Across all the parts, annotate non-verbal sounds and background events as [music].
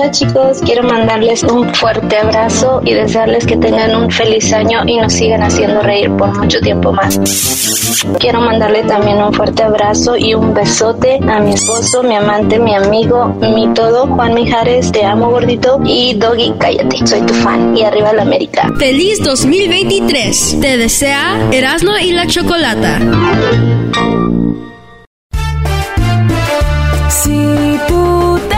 Hola chicos, quiero mandarles un fuerte abrazo y desearles que tengan un feliz año y nos sigan haciendo reír por mucho tiempo más. Quiero mandarle también un fuerte abrazo y un besote a mi esposo, mi amante, mi amigo, mi todo, Juan Mijares, te amo gordito y Doggy, cállate, soy tu fan y arriba la América. Feliz 2023, te desea Erasmo y la Chocolata. Si tú te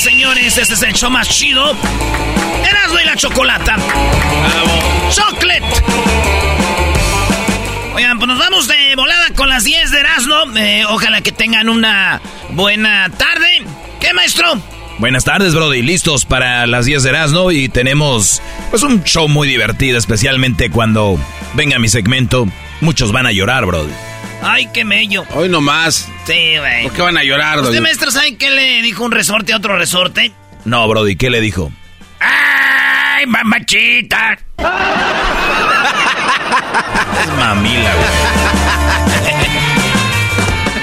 Señores. Este es el show más chido. Erasmo y la chocolata. Chocolate. Oigan, pues nos vamos de volada con las 10 de Erasmo. Eh, ojalá que tengan una buena tarde. ¿Qué, maestro? Buenas tardes, Brody. Listos para las 10 de Erasmo y tenemos pues un show muy divertido, especialmente cuando venga mi segmento. Muchos van a llorar, Brody. Ay, qué mello. Hoy nomás. Sí, güey. ¿Por qué van a llorar, ¿Usted, doña? maestro, sabe qué le dijo un resorte a otro resorte? No, Brody, ¿qué le dijo? ¡Ay, mamachita! Es mamila, güey.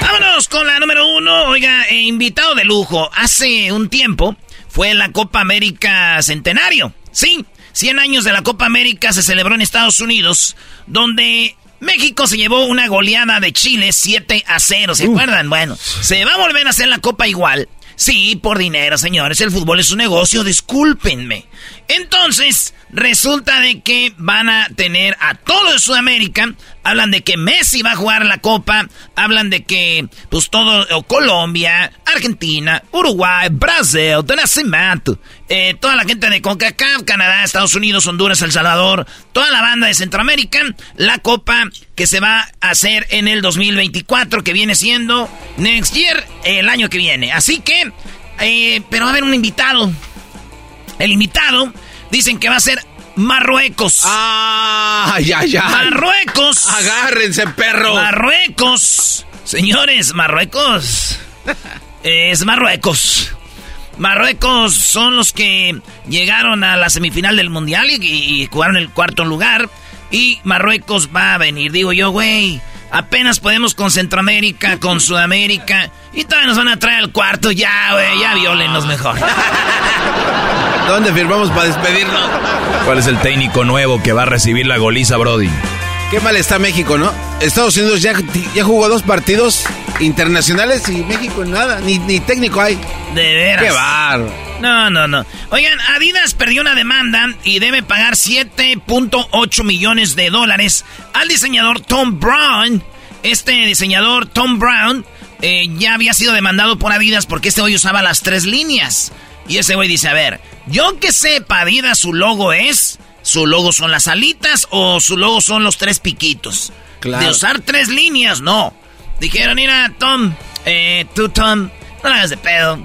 [laughs] Vámonos con la número uno. Oiga, eh, invitado de lujo. Hace un tiempo fue la Copa América Centenario. Sí, 100 años de la Copa América se celebró en Estados Unidos, donde México se llevó una goleada de Chile 7 a 0. ¿Se acuerdan? Bueno, se va a volver a hacer la Copa igual. Sí, por dinero, señores. El fútbol es un negocio, discúlpenme. Entonces, resulta de que van a tener a todo de Sudamérica. Hablan de que Messi va a jugar la Copa. Hablan de que, pues todo, o Colombia, Argentina, Uruguay, Brasil, de eh, toda la gente de CONCACAF, Canadá, Estados Unidos, Honduras, El Salvador. Toda la banda de Centroamérica. La Copa que se va a hacer en el 2024, que viene siendo next year, el año que viene. Así que, eh, pero va a haber un invitado. El invitado dicen que va a ser Marruecos. ¡Ay, ay, ay! Marruecos. ¡Agárrense, perros! Marruecos. Señores, Marruecos. Es Marruecos. Marruecos son los que llegaron a la semifinal del mundial y, y jugaron el cuarto lugar. Y Marruecos va a venir. Digo yo, güey. Apenas podemos con Centroamérica, con Sudamérica. Y todavía nos van a traer al cuarto. Ya, güey, ya violennos mejor. ¿Dónde firmamos para despedirnos? ¿Cuál es el técnico nuevo que va a recibir la goliza, Brody? Qué mal está México, ¿no? Estados Unidos ya, ya jugó dos partidos internacionales y México nada, ni, ni técnico hay. De veras. ¡Qué bárbaro! No, no, no. Oigan, Adidas perdió una demanda y debe pagar 7.8 millones de dólares al diseñador Tom Brown. Este diseñador Tom Brown eh, ya había sido demandado por Adidas porque este güey usaba las tres líneas. Y ese güey dice, a ver, yo que sepa, Adidas su logo es, su logo son las alitas o su logo son los tres piquitos. Claro. De usar tres líneas, no. Dijeron, mira, Tom, eh, tú, Tom, No hagas de pedo.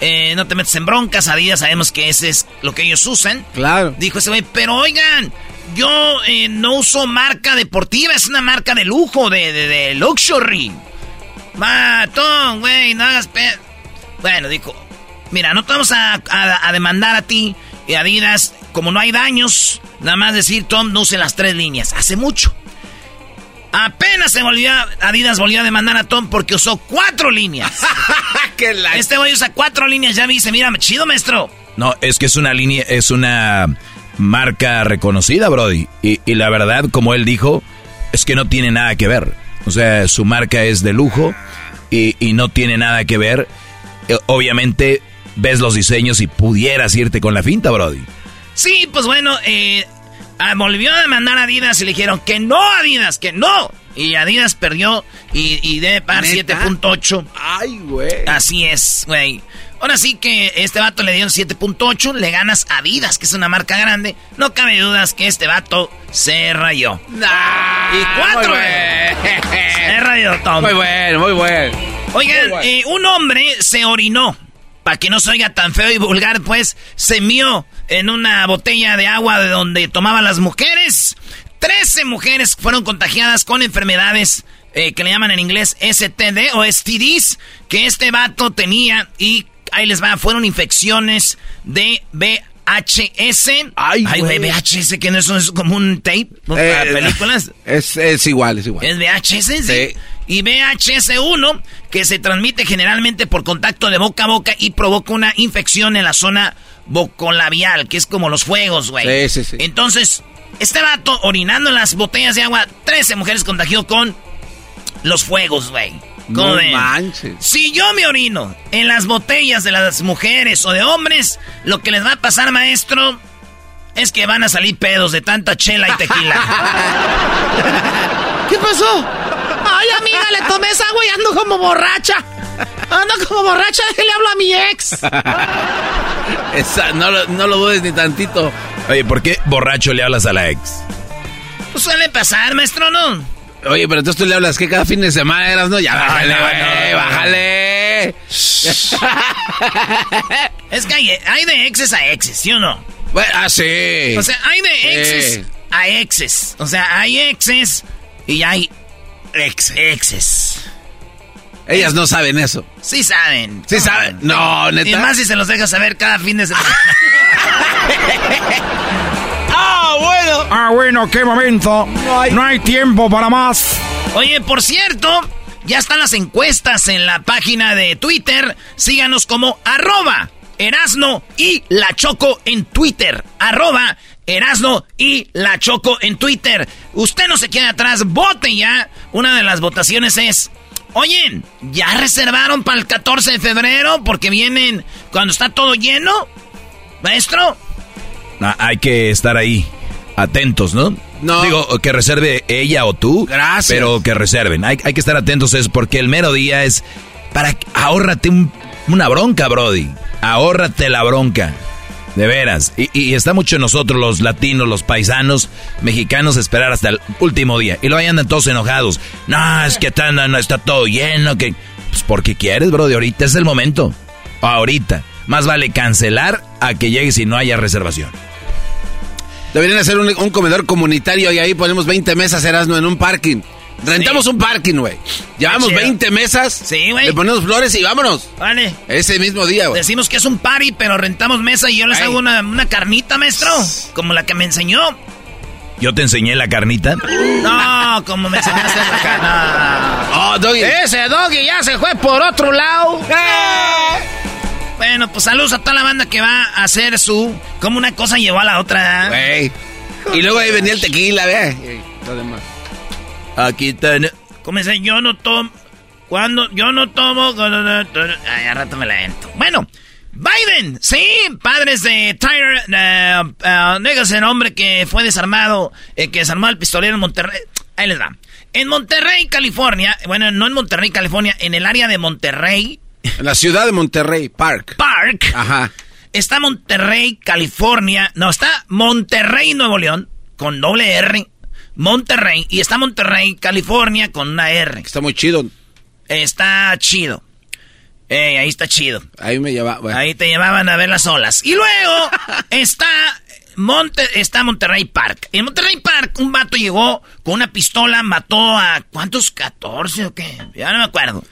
Eh, no te metes en broncas, Adidas, sabemos que ese es lo que ellos usan. Claro. Dijo ese güey, pero oigan, yo eh, no uso marca deportiva, es una marca de lujo, de, de, de luxury. Matón, güey, no hagas pedo. Bueno, dijo, mira, no te vamos a, a demandar a ti Adidas, como no hay daños, nada más decir, Tom, no use las tres líneas. Hace mucho. Apenas se volvió, Adidas volvió a demandar a Tom porque usó cuatro líneas. [laughs] Este güey usa cuatro líneas, ya me dice, mira, chido, maestro. No, es que es una línea, es una marca reconocida, Brody. Y, y, la verdad, como él dijo, es que no tiene nada que ver. O sea, su marca es de lujo y, y no tiene nada que ver. Eh, obviamente, ves los diseños y pudieras irte con la finta, Brody. Sí, pues bueno, eh, Ah, volvió a demandar a Adidas y le dijeron que no, Adidas, que no. Y Adidas perdió y, y debe pagar 7.8. Ay, güey. Así es, güey. Ahora sí que este vato le dio 7.8, le ganas a Adidas, que es una marca grande. No cabe dudas que este vato se rayó. y cuatro. [laughs] Se rayó, Tom. Muy bueno, muy bueno. Oigan, eh, un hombre se orinó. Para que no se oiga tan feo y vulgar, pues se mió en una botella de agua de donde tomaban las mujeres. Trece mujeres fueron contagiadas con enfermedades eh, que le llaman en inglés STD o STDs, que este vato tenía y ahí les va, fueron infecciones de VHS. Ay, Ay VHS, que no es, es como un tape para Eh, películas. Es, es igual, es igual. ¿Es VHS? Sí. Sí. Y VHS1, que se transmite generalmente por contacto de boca a boca y provoca una infección en la zona vocolabial, que es como los fuegos, güey. Sí, sí, sí. Entonces, este vato orinando en las botellas de agua, 13 mujeres contagió con los fuegos, güey. ¿Cómo No ven? manches. Si yo me orino en las botellas de las mujeres o de hombres, lo que les va a pasar, maestro, es que van a salir pedos de tanta chela y tequila. [laughs] ¿Qué pasó? Ay, amiga, le tomé esa agua y ando como borracha. Ando como borracha, [laughs] déjale hablo a mi ex. [laughs] Esa, no, lo- no lo dudes ni tantito. Oye, ¿por qué borracho le hablas a la ex? Pues suele pasar, maestro, ¿no? Oye, pero entonces tú le hablas que cada fin de semana eras, ¿no? Ya, bájale, no. bájale. Es que hay, hay de exes a exes, ¿sí o no? Bueno, ah, sí. O sea, hay de exes Sí. a exes. O sea, hay exes y hay ex exes. Ellas no saben eso. Sí saben. Sí saben. No, Y neta. más si se los deja saber cada fin de semana. [laughs] Ah, bueno. Ah, bueno, qué momento. No hay, tiempo para más. Oye, por cierto, ya están las encuestas en la página de Twitter. Síganos como arroba Erasno y La Choco en Twitter. Arroba Erasno y La Choco en Twitter. Usted no se quede atrás, vote ya. Una de las votaciones es... Oye, ¿ya reservaron para el 14 de febrero? Porque vienen cuando está todo lleno. Maestro, hay que estar ahí, atentos, ¿no? No. Digo, que reserve ella o tú. Gracias. Pero que reserven. Hay, hay que estar atentos, es porque el mero día es para... que- Ahórrate un- una bronca, Brody. Ahórrate la bronca. De veras. Y, y está mucho en nosotros, los latinos, los paisanos, mexicanos, esperar hasta el último día. Y luego ahí andan todos enojados. No, es que está, no, no, está todo lleno. que Pues porque quieres, Brody. Ahorita es el momento. Ahorita. Más vale cancelar a que llegues y no haya reservación. Deberían hacer un, un comedor comunitario y ahí ponemos 20 mesas, Erasno, en un parking. Rentamos un parking, güey. Llevamos chido. 20 mesas. Sí, güey. Le ponemos flores y vámonos. vale. Ese mismo día, güey. Decimos que es un party, pero rentamos mesa y yo les Ay. hago una, una carnita, maestro. Como la que me enseñó. Yo te enseñé la carnita. No, como me enseñaste la carnita. [laughs] Oh, Doggy. Ese doggy ya se fue por otro lado. Bueno, pues saludos a toda la banda que va a hacer su... Como una cosa llevó a la otra. Güey. Y luego ahí venía el tequila, ve. Lo demás. Aquí ten... Como dice, yo no tomo... Cuando yo no tomo... Ay, a rato me la entro. Bueno, Biden, sí, padres de Tyler uh, uh, Nicholson, hombre que fue desarmado, eh, que desarmó al pistolero en Monterrey. Ahí les va. En Monterrey, California, bueno, no en Monterrey, California, en el área de Monterrey En la ciudad de Monterrey, Park. Park, Ajá. está Monterrey, California, no, está Monterrey, Nuevo León, con doble R, Monterrey, y está Monterrey, California, con una R. Está muy chido. Está chido. Eh, ahí está chido. Ahí me llevaba. Ahí te llevaban a ver las olas. Y luego [laughs] está Monte, está Monterrey Park. En Monterrey Park, un vato llegó con una pistola, mató a ¿cuántos? ¿14 o qué? Ya no me acuerdo.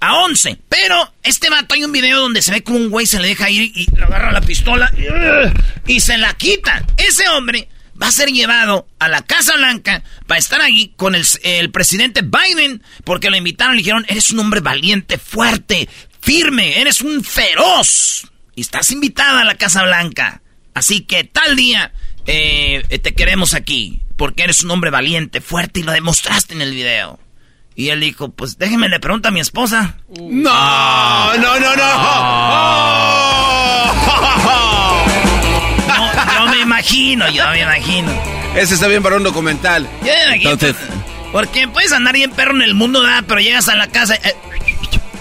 A 11. Pero este vato hay un video donde se ve como un güey se le deja ir y le agarra la pistola y, se la quita. Ese hombre va a ser llevado a la Casa Blanca para estar ahí con el, el presidente Biden porque lo invitaron y le dijeron, eres un hombre valiente, fuerte, firme, eres un feroz. Y estás invitada a la Casa Blanca. Así que tal día eh, te queremos aquí, porque eres un hombre valiente, fuerte y lo demostraste en el video. Y él dijo, pues déjeme le pregunto a mi esposa. No, no, no, no. no yo me imagino, yo me imagino. Ese está bien para un documental. Yo me imagino. Entonces... Porque puedes andar bien perro en el mundo, ¿verdad? Pero llegas a la casa... Eh,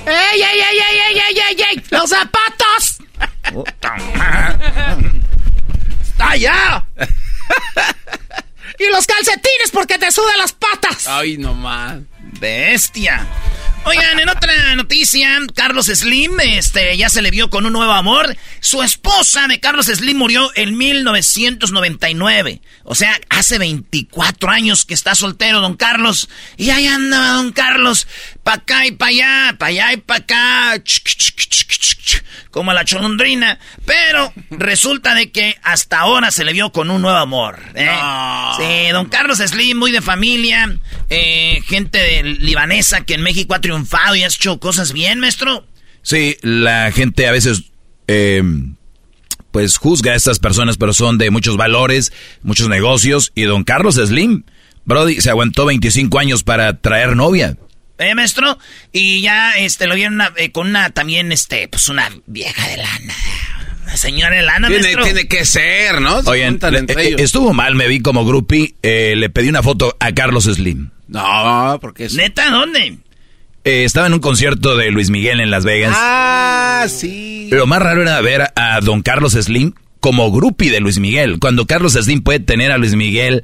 ¡Ey, ey, ey, ey, ey, ey, ey! ¡Los zapatos! ¡Está allá! y los calcetines porque te sudan las patas. Ay, no más. Bestia. Oigan, en otra noticia, Carlos Slim, este, ya se le vio con un nuevo amor. Su esposa de Carlos Slim murió en 1999. O sea, hace 24 años que está soltero, don Carlos. Y ahí anda, don Carlos, pa' acá y pa' allá, pa' allá y pa' acá. Como la cholondrina. Pero resulta de que hasta ahora se le vio con un nuevo amor. ¿eh? Sí, don Carlos Slim, muy de familia. Eh, gente libanesa que en México ha triunfado y ha hecho cosas bien, maestro. Sí, la gente a veces eh, pues juzga a estas personas, pero son de muchos valores, muchos negocios. Y don Carlos Slim, Brody, se aguantó 25 años para traer novia. ¿Eh, maestro? Y ya este lo vieron eh, con una también, este, pues una vieja de lana. Una señora de lana, tiene, maestro. Tiene que ser, ¿no? Oigan, eh, estuvo mal, me vi como groupie. le pedí una foto a Carlos Slim. No, porque es... ¿Neta? ¿Dónde? Estaba en un concierto de Luis Miguel en Las Vegas. Ah, sí. Lo más raro era ver a don Carlos Slim como groupie de Luis Miguel. Cuando Carlos Slim puede tener a Luis Miguel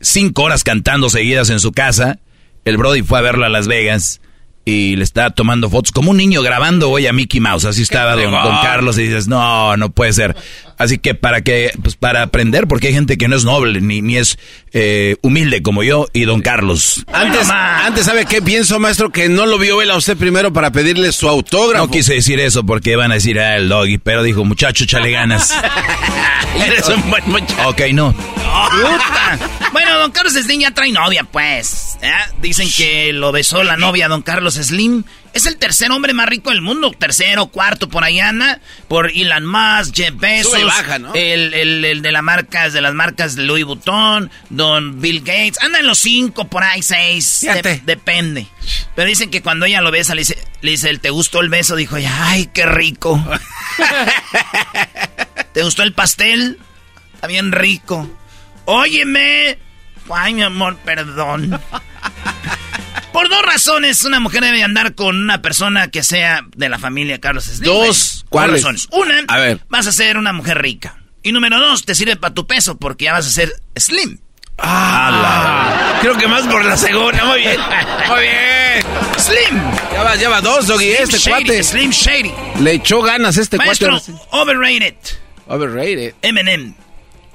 cinco horas cantando seguidas en su casa, el Brody fue a verlo a Las Vegas y le está tomando fotos como un niño grabando hoy a Mickey Mouse. Así estaba don, don, Carlos y dices, no, no puede ser. Así que para que, pues para aprender, porque hay gente que no es noble ni, ni es eh, humilde como yo y don Carlos. Antes, antes, ¿sabe qué pienso, maestro? Que no lo vio él a usted primero para pedirle su autógrafo. No quise decir eso porque van a decir, ah, el doggy, pero dijo, muchacho, chale ganas. [laughs] Eres un buen muchacho. Ok, no. bueno, don Carlos Slim ya trae novia, pues. ¿eh? Dicen que lo besó la novia, don Carlos Slim. Es el tercer hombre más rico del mundo. Tercero, cuarto, por ahí anda. Por Elon Musk, Jeff Bezos. Baja, ¿no? el, el, el, de las marcas, de las marcas de Louis Vuitton, don Bill Gates. Andan los cinco, por ahí seis. De, depende. Pero dicen que cuando ella lo besa, le dice, le dice, ¿te gustó el beso? Dijo ella, ay, qué rico. [laughs] ¿Te gustó el pastel? Está bien rico. Óyeme. Ay, mi amor, perdón. Por dos razones, una mujer debe andar con una persona que sea de la familia Carlos Slim. Dos, ¿cuáles? razones. Una, a ver. vas a ser una mujer rica. Y número dos, te sirve para tu peso porque ya vas a ser slim. Ah, creo que más por la segunda. Muy bien. Muy bien. Slim. Ya va, ya va dos, Doggy. este cuate. Slim Shady. Le echó ganas este Maestro, cuate. Overrated. Overrated. Eminem.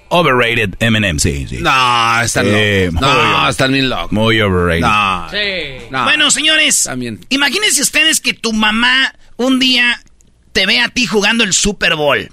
Overrated Eminem, sí, sí. No, están Eh, locos. No, están bien locos. Muy overrated. No. Sí. no. Bueno, señores, También. imagínense ustedes que tu mamá un día te ve a ti jugando el Super Bowl.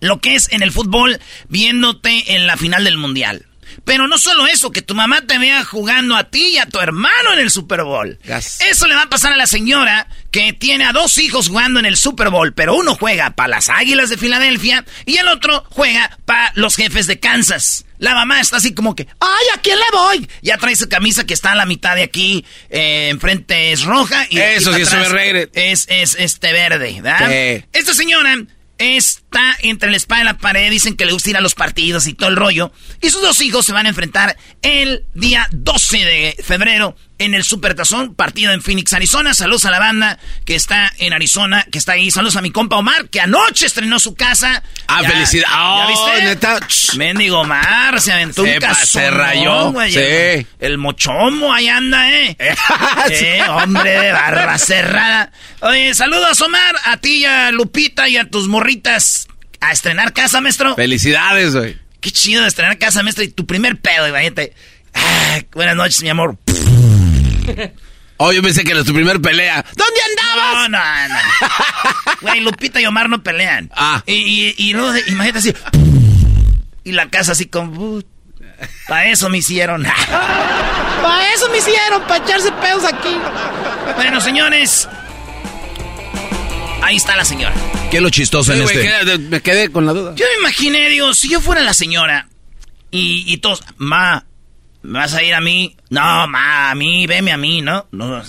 Lo que es en el fútbol, viéndote en la final del Mundial. Pero no solo eso, que tu mamá te vea jugando a ti y a tu hermano en el Super Bowl. Gas. Eso le va a pasar a la señora que tiene a dos hijos jugando en el Super Bowl, pero uno juega para las Águilas de Filadelfia y el otro juega para los jefes de Kansas. La mamá está así como que, ¡ay, ¿a quién le voy? Ya trae su camisa que está a la mitad de aquí, eh, enfrente es roja y Eso sí para es overrated. Es, es este verde, ¿verdad? Sí. Esta señora está entre la espada y la pared, dicen que le gusta ir a los partidos y todo el rollo. Y sus dos hijos se van a enfrentar el día 12 de febrero en el Supertazón, partido en Phoenix, Arizona. Saludos a la banda que está en Arizona, que está ahí. Saludos a mi compa Omar, que anoche estrenó su casa. Ah, felicidad. ¿Ya Oh, viste? neta. Mendigo Omar, se aventó Se un casón. se rayó, güey. sí. El, el mochomo ahí anda, ¿eh? [laughs] Eh, hombre de barra cerrada. Oye, saludos, Omar, a ti y a Lupita y a tus morritas. A estrenar casa, maestro. Felicidades, güey. Qué chido de estrenar casa, maestro. Y tu primer pedo, imagínate. Ah, buenas noches, mi amor. Oh, yo pensé que era tu primer pelea. ¿Dónde andabas? No, no, no. Güey, Lupita y Omar no pelean. Ah. Y, y, y luego, imagínate así. Y la casa así con... Para eso me hicieron. [laughs] Para eso me hicieron, para echarse pedos aquí. bueno, señores. Ahí está la señora. ¿Qué es lo chistoso en güey, este? me quedé con la duda. Yo me imaginé, digo, si yo fuera la señora y, y todos, ma, ¿me vas a ir a mí? No, ma, a mí, veme a mí, ¿no? no.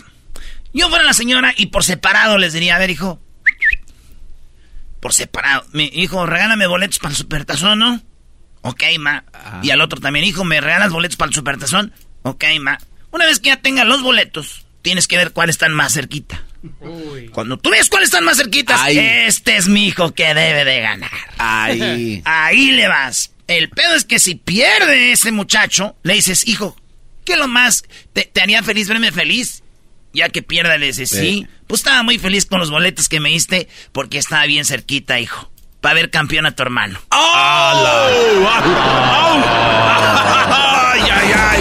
Yo fuera la señora y por separado les diría, a ver, hijo, por separado, mi hijo, regálame boletos para el supertazón, ¿no? Ok, ma. Y al otro también, hijo, ¿me regalas boletos para el supertazón? Ok, ma. Una vez que ya tengas los boletos, tienes que ver cuáles están más cerquita. Cuando tú ves cuáles están más cerquitas, Ay. este es mi hijo que debe de ganar. Ay. [laughs] Ahí le vas. El pedo es que si pierde ese muchacho, le dices, hijo, ¿qué lo más te, te haría feliz verme feliz? Ya que pierda, le dices, sí. Sí. Pues estaba muy feliz con los boletos que me diste porque estaba bien cerquita, hijo. Para ver campeón a tu hermano. [laughs] ¡Ay, ay, ay!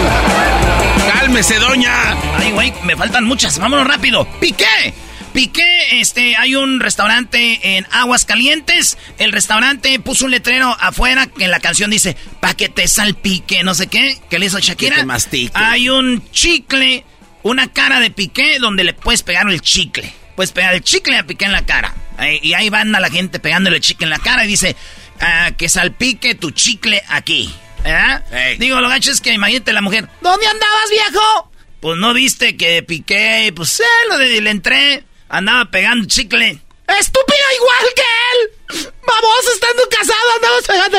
¡Cálmese, doña! Ay, güey, me faltan muchas. Vámonos rápido. Piqué. Piqué, este, hay un restaurante en Aguas Calientes. El restaurante puso un letrero afuera que en la canción dice, pa' que te salpique, no sé qué, que le hizo Shakira. Que te mastique. Hay un chicle, una cara de Piqué donde le puedes pegar el chicle. Puedes pegar el chicle a Piqué en la cara. Eh, y ahí van a la gente pegándole el chicle en la cara y dice, ah, que salpique tu chicle aquí. Ey. Digo, lo gacho es que imagínate la mujer, ¿Dónde andabas, viejo? pues no viste que piqué, pues eh, lo de, le entré, andaba pegando chicle. Estúpido igual que él. Vamos, estando casado, andamos pegando.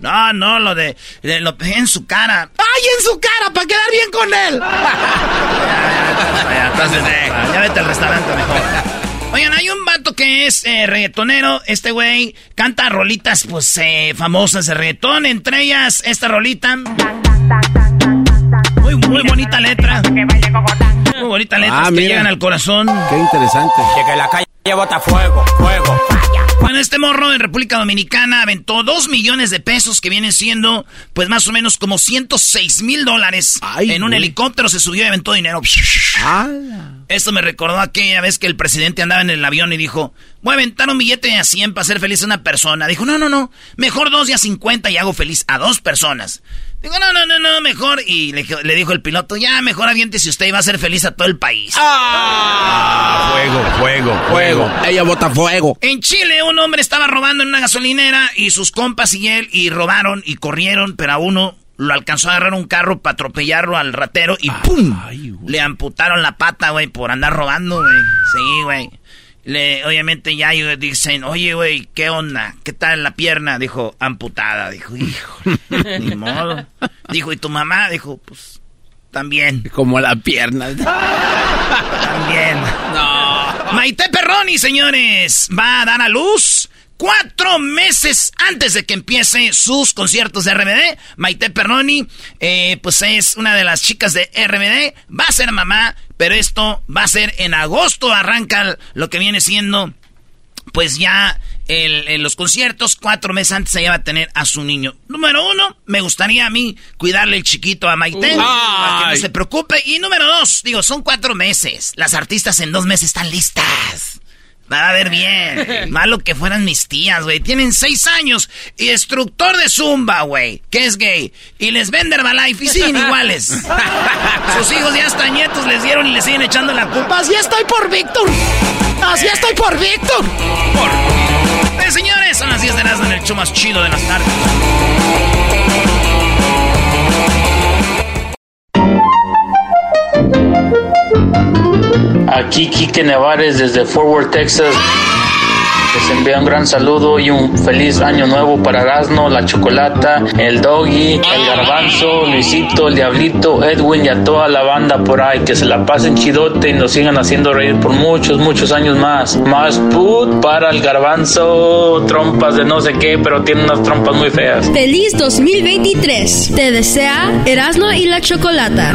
No, no, lo de, de- lo pegué en su cara. ¡Ay, en su cara, para quedar bien con él! Ya, entonces, ya vete al restaurante mejor. Oigan, hay un vato que es eh, reggaetonero. Este güey canta rolitas, pues, eh, famosas de reggaetón. Entre ellas, esta rolita. Muy, muy bonita letra. Muy bonita letra, Ah, que llegan al corazón. Qué interesante. Que la calle bota fuego, fuego. Bueno, este morro en República Dominicana aventó dos millones de pesos, que vienen siendo, pues más o menos como 106 mil dólares. Ay, En un güey. helicóptero se subió y aventó dinero. ¡Hala! Esto me recordó aquella vez que el presidente andaba en el avión y dijo, voy a aventar un billete de a 100 para hacer feliz a una persona. Dijo, no, no, no, mejor dos de a 50 y hago feliz a dos personas. Digo, no, no, no, no, mejor. Y le, le dijo el piloto, ya, mejor aviente si usted va a hacer feliz a todo el país. Ah, fuego, fuego, Fuego. Ella bota fuego. En Chile, un hombre estaba robando en una gasolinera y sus compas y él y robaron y corrieron, pero a uno lo alcanzó a agarrar un carro para atropellarlo al ratero y ¡pum! Le amputaron la pata, güey, por andar robando, güey. Sí, güey. Le, obviamente ya ellos dicen, oye, güey, ¿qué onda? ¿Qué tal la pierna? Dijo, amputada. Dijo, hijo, [laughs] ni modo. Dijo, ¿y tu mamá? Dijo, pues, también. Como la pierna. [laughs] También. No. Maite Perroni, señores, va a dar a luz cuatro meses antes de que empiece sus conciertos de RBD. Maite Perroni, eh, pues es una de las chicas de RBD. Va a ser mamá, pero esto va a ser en agosto. Arranca lo que viene siendo, pues ya el- en los conciertos. Cuatro meses antes ella va a tener a su niño. Número uno, me gustaría a mí cuidarle el chiquito a Maite. Para que no se preocupe. Y número dos, digo, son cuatro meses. Las artistas en dos meses están listas. Va a ver bien. [laughs] Malo que fueran mis tías, güey. Tienen seis años. Y instructor de Zumba, güey. Que es gay. Y les vende Herbalife. Y siguen [laughs] iguales. [laughs] Sus hijos ya hasta nietos les dieron y le siguen echando la culpa. Así estoy por Víctor. Así estoy por Víctor. Eh, señores, son las 10 de las en el show más chido de las tardes. Aquí Quique Nevares desde Fort Worth, Texas. Les envío un gran saludo y un feliz año nuevo para Gasno, la Chocolata, el Doggy, el Garbanzo, Luisito, el Diablito, Edwin y a toda la banda por ahí. Que se la pasen chidote y nos sigan haciendo reír por muchos, muchos años más. Más put para el Garbanzo, trompas de no sé qué, pero tiene unas trompas muy feas. Feliz 2023. Te desea Erasmo y la Chocolata.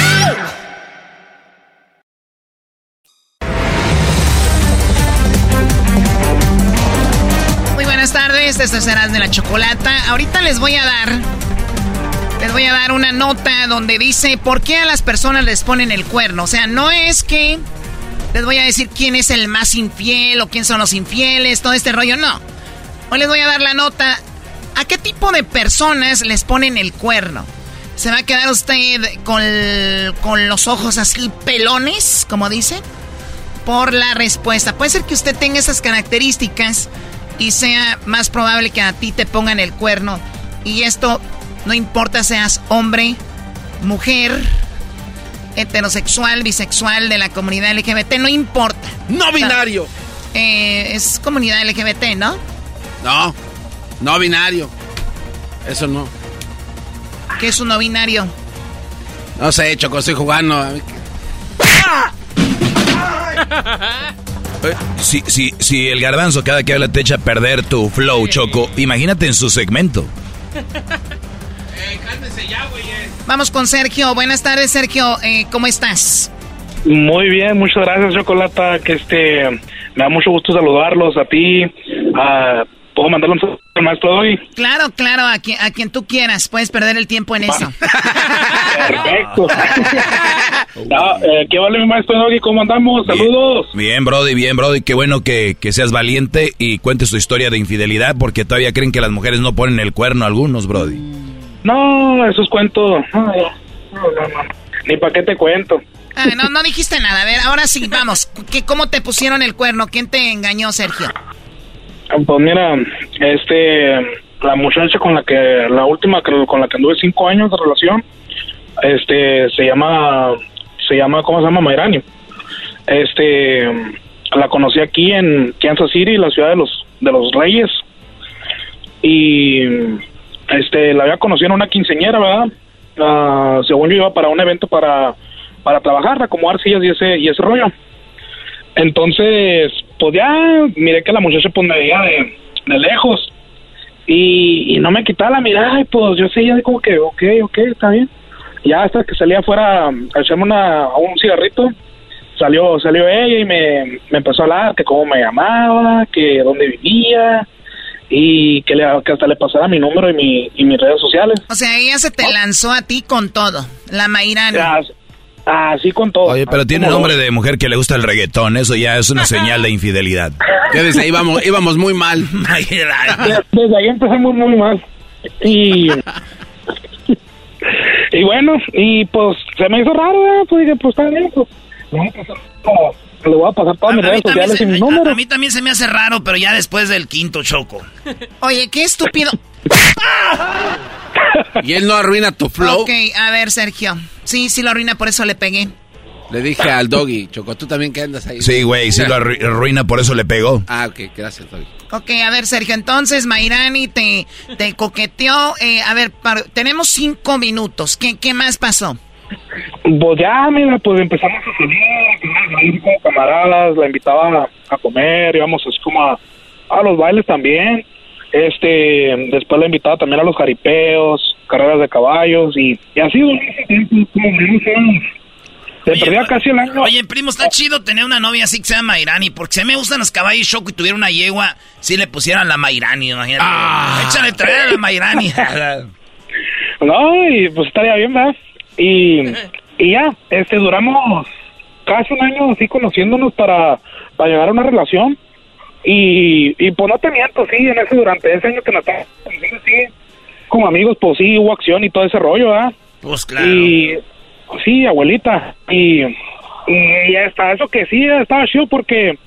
Buenas tardes, esto es Serás de la Chocolata. Ahorita les voy a dar, les voy a dar una nota donde dice por qué a las personas les ponen el cuerno. O sea, no es que les voy a decir quién es el más infiel o quién son los infieles, todo este rollo, no. Hoy les voy a dar la nota a qué tipo de personas les ponen el cuerno. ¿Se va a quedar usted con, con los ojos así pelones, como dice? Por la respuesta. Puede ser que usted tenga esas características y sea más probable que a ti te pongan el cuerno. Y esto no importa seas hombre, mujer, heterosexual, bisexual, de la comunidad LGBT, no importa. No binario. Eh, es comunidad LGBT, ¿no? No, no binario. Eso no. ¿Qué es un no binario? No sé, Choco, estoy jugando. [laughs] [laughs] Eh, Si, si, si el garbanzo cada que habla te echa a perder tu flow, Choco, imagínate en su segmento. Vamos con Sergio. Buenas tardes, Sergio. Eh, ¿Cómo estás? Muy bien, muchas gracias, Chocolata. Que este, me da mucho gusto saludarlos a ti. A, ¿Puedo mandarle un saludo al maestro hoy? Claro, claro, a quien, a quien tú quieras. Puedes perder el tiempo en eso. Perfecto. [laughs] No, eh, ¿Qué vale mi maestro Doggy? ¿Cómo andamos? Saludos. Bien, Brody, bien, Brody. Qué bueno que, que seas valiente y cuentes tu historia de infidelidad porque todavía creen que las mujeres no ponen el cuerno a algunos, Brody. No, eso es cuento. No, no, no, no. Ni para qué te cuento. Ah, no, no dijiste nada. A ver, ahora sí, vamos. ¿Qué, ¿Cómo te pusieron el cuerno? ¿Quién te engañó, Sergio? Pues mira, este, la muchacha con la que, la última con la que anduve cinco años de relación, este, se llama, se llama, ¿cómo se llama? Mayrani. Este, la conocí aquí en Kansas City, la ciudad de los, de los Reyes. Y, este, la había conocido en una quinceñera, ¿verdad? Ah, según yo iba para un evento para, para trabajar, acomodar sillas y ese, y ese rollo. Entonces, pues ya miré que la muchacha pues me veía de, de lejos y, y no me quitaba la mirada y pues yo seguía como que, ok, ok, está bien. Ya hasta que salía afuera a echarme una, a un cigarrito, salió salió ella y me, me empezó a hablar que cómo me llamaba, que dónde vivía y que, le, que hasta le pasara mi número y, mi, y mis redes sociales. O sea, ella se te lanzó a ti con todo. La Mayrani. Así con todo. Oye, pero tiene nombre de mujer que le gusta el reggaetón. Eso ya es una señal de infidelidad. Ya desde ahí íbamos, íbamos muy mal. [laughs] Desde, desde ahí empezamos muy mal. Y, y bueno, y pues se me hizo raro, ¿verdad? pues dije, pues está bien, pues hacer como, Le voy a pasar todas mis redes sociales y mi a mí también se me hace raro, pero ya después del quinto choco. Oye, qué estúpido. [laughs] Y él no arruina tu flow. Ok, a ver, Sergio. Sí, sí lo arruina, por eso le pegué. Le dije al doggy, Choco, tú también que andas ahí. Sí, güey, sí lo arru- arruina, por eso le pegó. Ah, ok, gracias, doggy. Ok, a ver, Sergio, entonces Mayrani te, te coqueteó. Eh, a ver, par- tenemos cinco minutos. ¿Qué, ¿Qué más pasó? Pues ya, mira, pues empezamos a salir, empezamos a salir como camaradas, la invitaba a, a comer, íbamos así como a, a los bailes también. Este, después la invitaba también a los jaripeos, carreras de caballos y, y así durante ese tiempo, como unos años. Se perdía casi el año. Oye, primo, está chido tener una novia así que se llama Mayrani, porque si me gustan los caballos choco y tuviera una yegua, si le pusieran la Mayrani, imagínate. Échale traer a la Mayrani. [laughs] No, y pues estaría bien, ¿verdad? Y, y ya, este, duramos casi un año así conociéndonos para, para llegar a una relación. Y, y pues no te miento, sí, en ese, durante ese año que nos estábamos conociendo, sí, como amigos, pues sí, hubo acción y todo ese rollo, ¿verdad? Pues claro. Y sí, abuelita. Y, y hasta eso que sí, estaba chido porque,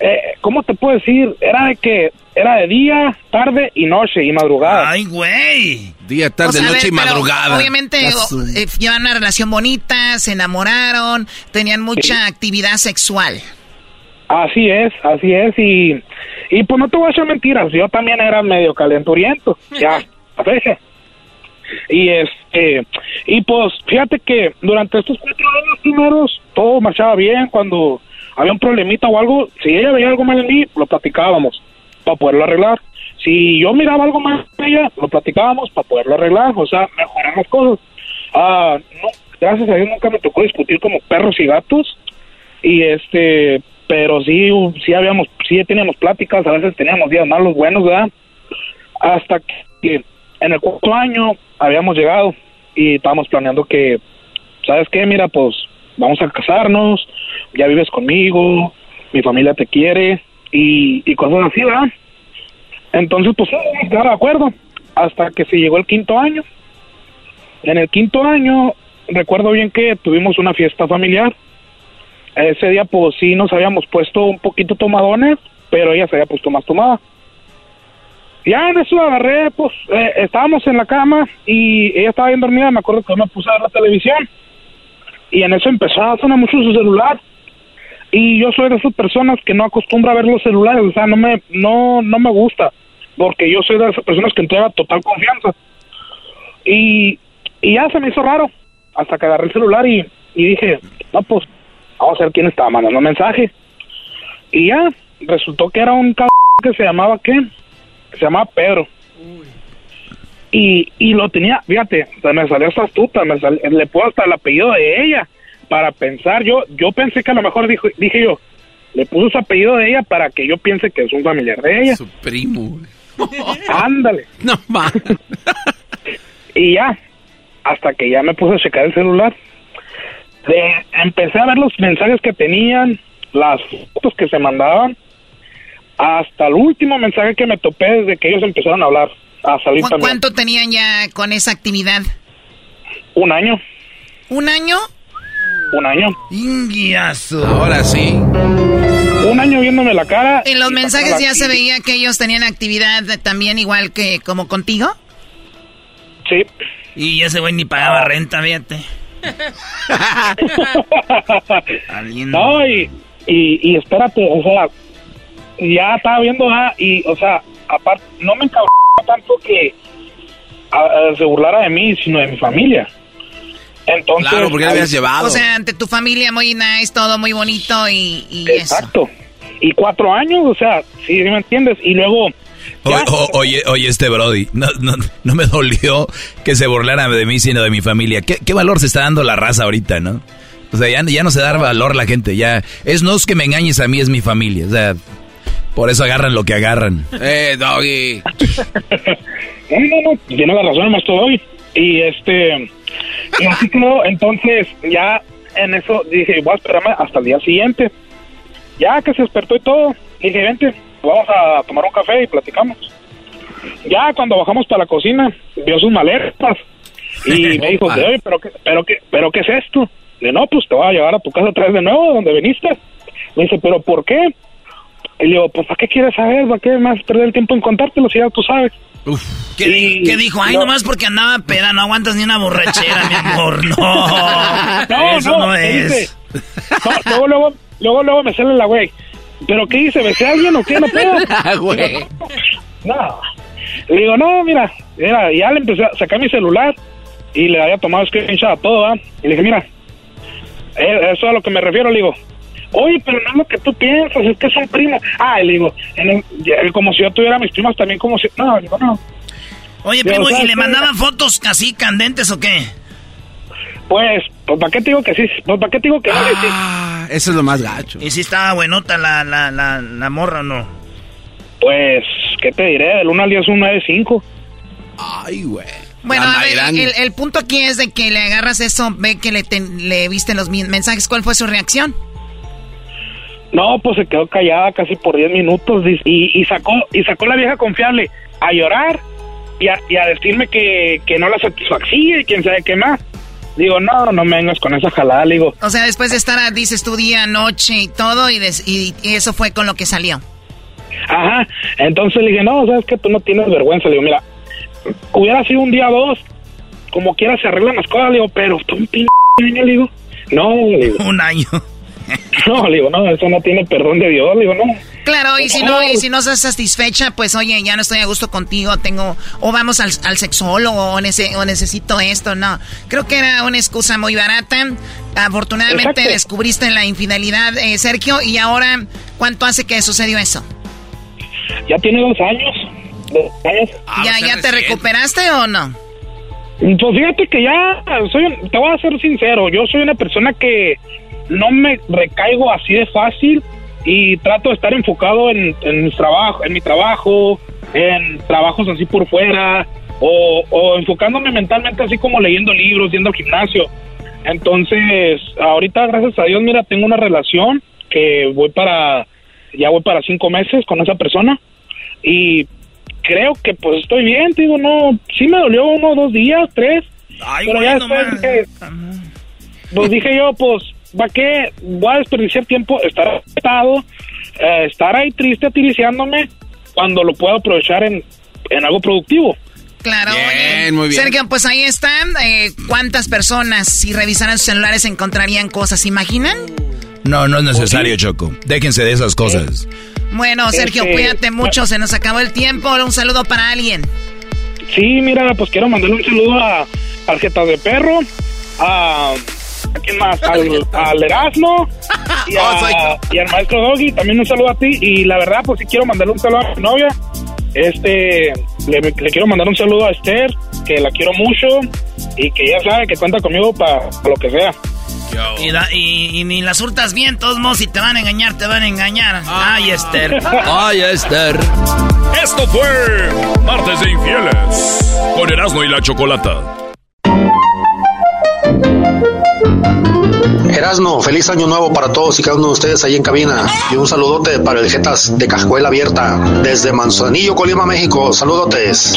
eh, ¿cómo te puedo decir? Era de que era de día, tarde y noche y madrugada. Ay, güey. Día, O tarde, sea, noche ver, y madrugada. Obviamente eh, llevan una relación bonita, se enamoraron, tenían mucha actividad sexual. Así es, así es, y, y pues no te voy a echar mentiras, yo también era medio calenturiento, [laughs] ya, a veces. Y este, y pues fíjate que durante estos cuatro años primeros todo marchaba bien, cuando había un problemita o algo, si ella veía algo mal en mí, lo platicábamos para poderlo arreglar. Si yo miraba algo mal en ella, lo platicábamos para poderlo arreglar, o sea, mejorar las cosas. Ah, no, gracias a Dios nunca me tocó discutir como perros y gatos, y este pero sí sí habíamos sí teníamos pláticas a veces teníamos días malos buenos verdad hasta que en el cuarto año habíamos llegado y estábamos planeando que sabes qué mira pues vamos a casarnos ya vives conmigo mi familia te quiere y, y cosas así verdad entonces pues quedar de acuerdo hasta que se llegó el quinto año. En el quinto año recuerdo bien que tuvimos una fiesta familiar ese día pues sí nos habíamos puesto un poquito tomadones, pero ella se había puesto más tomada. Ya en eso agarré, pues eh, estábamos en la cama y ella estaba bien dormida, me acuerdo que yo me puse a ver la televisión y en eso empezó a sonar mucho su celular y yo soy de esas personas que no acostumbra a ver los celulares, o sea, no me, no, no me gusta, porque yo soy de esas personas que entrega total confianza. Y, y ya se me hizo raro, hasta que agarré el celular y, y dije, no, pues vamos a ver quién estaba mandando mensaje. Y ya, resultó que era un cabrón que se llamaba, ¿qué? Se llamaba Pedro. Y, y lo tenía, fíjate, se me salió esta astuta, me le puedo hasta el apellido de ella para pensar, yo yo pensé que a lo mejor dijo, dije yo, le puso su apellido de ella para que yo piense que es un familiar de ella. Su primo. [laughs] Ándale. No más. Y ya, hasta que ya me puse a checar el celular, de- empecé a ver los mensajes que tenían, las fotos que se mandaban, hasta el último mensaje que me topé desde que ellos empezaron a hablar, a salir ¿Cu- también. ¿Cuánto tenían ya con esa actividad? Un año, ¿Un año? un año. Inguiazo. Ahora sí. Un año viéndome la cara. En los mensajes ya se veía que ellos tenían actividad también igual que como contigo. Sí. Y ese güey ni pagaba renta, fíjate. [laughs] No, y, y, y espérate, o sea, ya estaba viendo, ah, y, o sea, aparte, no me encabronaba tanto que a- a- se burlara de mí, sino de mi familia. Entonces. Claro, porque le habías llevado. O sea, ante tu familia muy nice, todo muy bonito y, y eso. Exacto. Y cuatro años, o sea, ¿sí me entiendes. Y luego. O- o- oye, oye, este Brody, no, no, no me dolió que se burlara de mí, sino de mi familia. ¿Qué, qué valor se está dando la raza ahorita, no? O sea, ya, ya no se da valor la gente, ya. Es no es que me engañes a mí, es mi familia. O sea, por eso agarran lo que agarran. Eh, doggy. No, [laughs] no, no, tiene la razón, más hoy. Y este. Y así quedó. Entonces, ya en eso dije, voy a esperarme hasta el día siguiente. Ya que se despertó y todo, dije, vente, vamos a tomar un café y platicamos. Ya cuando bajamos para la cocina, vio sus maletas y [laughs] me dijo, oye, pero qué, pero qué, pero qué es esto? Le no, pues te voy a llevar a tu casa otra vez de nuevo, donde viniste. Me dice, ¿pero por qué? Y le digo, pues ¿para qué quieres saber? ¿Para qué más perder el tiempo en contártelo si ya tú sabes? Uf. ¿Qué, dijo? Ay, nomás porque andaba peda, no aguantas ni una borrachera, mi amor. No, [laughs] no eso no, es. luego, luego, luego, luego me sale la güey. ¿Pero qué dice? ¿Besé a alguien o qué? No pedo. [laughs] güey. No. Le digo, no, mira, mira, ya le empecé a sacar mi celular y le había tomado screenshot a todo, ¿va? Y le dije, mira, eh, eso es a lo que me refiero, le digo, oye, pero no es lo que tú piensas, es que son primos. Ah, le digo, como si yo tuviera mis primos también, como si. No, digo, no. Oye, primo, ¿y le mandaban fotos así candentes o qué? Pues, pues, ¿para qué te digo que sí? Pues, ¿para qué te digo que ah, Eso es lo más gacho. ¿Y si estaba buenota la, la, la, la morra o no? Pues, ¿qué te diré? El 1 al 10 es un 9-5. Ay, güey. Bueno, a ver, el, el, punto aquí es de que le agarras eso, ve que le, le viste los mensajes. ¿Cuál fue su reacción? No, pues se quedó callada casi por 10 minutos y, y, sacó y sacó la vieja confiable a llorar y a, y a decirme que, que, no la satisfacía y quién sabe qué más. Digo, no, no me vengas con esa jalada, digo. O sea, después de estar, dices tu día, noche y todo, y, y, eso fue con lo que salió. Ajá, entonces le dije, no, sabes que tú no tienes vergüenza. Le digo, mira, hubiera sido un día o dos, como quiera se arreglan las cosas, le digo, pero tú un año, le digo, no, le digo. [laughs] Un año. [laughs] No, le digo, no, eso no tiene perdón de Dios, le digo, no. Claro, y si no, y si no estás satisfecha, pues oye, ya no estoy a gusto contigo, tengo, o vamos al, al sexólogo, o, necesito esto, no. Creo que era una excusa muy barata. Afortunadamente descubriste la infidelidad, eh, Sergio, y ahora, ¿cuánto hace que sucedió eso? Ya tiene dos años. Dos años. Ah, ¿Ya, ya te recuperaste o no? Pues fíjate que ya, soy, te voy a ser sincero, yo soy una persona que no me recaigo así de fácil y trato de estar enfocado en, en mi trabajo, en mi trabajo, en trabajos así por fuera o, enfocándome mentalmente así como leyendo libros, yendo al gimnasio. Entonces, ahorita gracias a Dios, mira, tengo una relación que voy para, ya voy para cinco meses con esa persona y creo que pues estoy bien, digo, no, sí me dolió uno, dos días, tres, pero ya después dije, pues dije yo, pues ¿para qué voy a desperdiciar tiempo estar afectado, eh, estar ahí triste, atiriciándome, cuando lo puedo aprovechar en, en algo productivo? Claro, muy bien. Sergio, pues ahí están. Eh, ¿Cuántas personas, si revisaran sus celulares, encontrarían cosas? ¿Imaginan? No, no es necesario, Choco. Déjense de esas cosas. Bueno, Sergio, este, cuídate mucho. Se nos acabó el tiempo. Un saludo para alguien. Sí, mira, pues quiero mandarle un saludo a Tarjetas de Perro, a ¿A quién más? Al, Erasmo y, [laughs] a, y, al maestro Doggy. También un saludo a ti. Y la verdad, pues sí quiero mandarle un saludo a mi novia. Este, le, quiero mandar un saludo a Esther, que la quiero mucho y que ya sabe que cuenta conmigo para lo que sea. Y, ni las hurtas bien, todos modos, si te van a engañar, te van a engañar. Ah. Ay, Esther. [laughs] Ay, Esther. Esto fue Martes de Infieles con Erasmo y la Chocolata. Erasno, feliz año nuevo para todos y cada uno de ustedes ahí en cabina. Y un saludote para el Jetas de Cajuela Abierta, desde Manzanillo, Colima, México. Saludotes.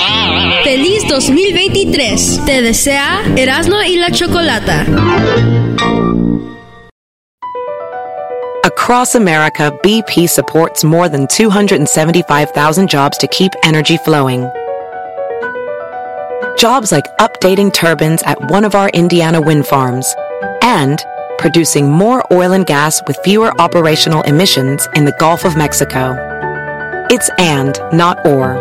Feliz 2023. Te desea Erasno y la Chocolata. Across America, BP supports more than 275,000 jobs to keep energy flowing. Jobs like updating turbines at one of our Indiana wind farms and producing more oil and gas with fewer operational emissions in the Gulf of Mexico. It's and, not or.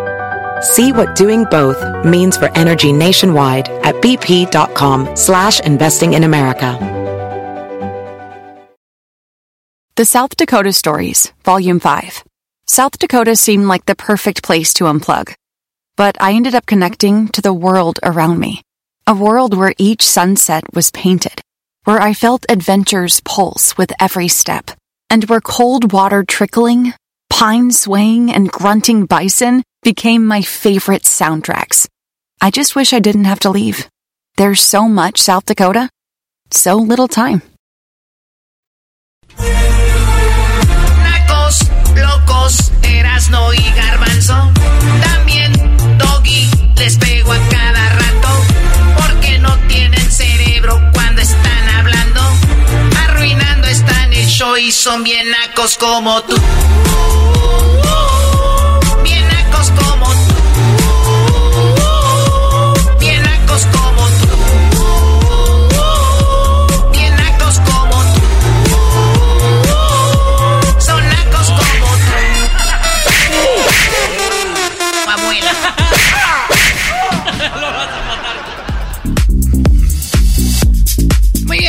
See what doing both means for energy nationwide at bp.com slash investing in America. The South Dakota Stories, Volume 5. South Dakota seemed like the perfect place to unplug. But I ended up connecting to the world around me. A world where each sunset was painted where I felt adventure's pulse with every step, and where cold water trickling, pine swaying, and grunting bison became my favorite soundtracks. I just wish I didn't have to leave. There's so much South Dakota, so little time. Nacos, locos, Erasno y Garbanzo. Les pego a cada rato porque no tienen cerebro cuando están show y son bien nacos como tú. Bien nacos como tú. Bien nacos como tú. Bien nacos como tú. Son nacos como tú. Abuela.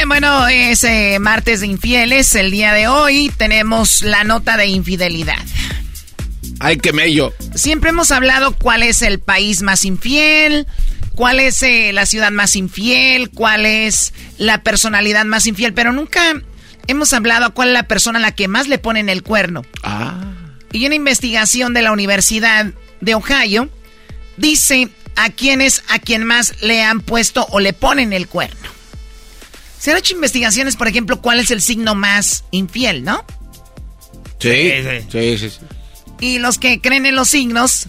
Bien, bueno, es eh, martes de infieles. El día de hoy tenemos la nota de infidelidad. Ay, qué mello. Siempre hemos hablado cuál es el país más infiel, cuál es eh, la ciudad más infiel, cuál es la personalidad más infiel, pero nunca hemos hablado cuál es la persona a la que más le ponen el cuerno. Ah. Y una investigación de la Universidad de Ohio dice a quiénes a quien más le han puesto o le ponen el cuerno. Se han hecho investigaciones, por ejemplo, cuál es el signo más infiel, ¿no? Sí, sí, sí. sí. Y los que creen en los signos,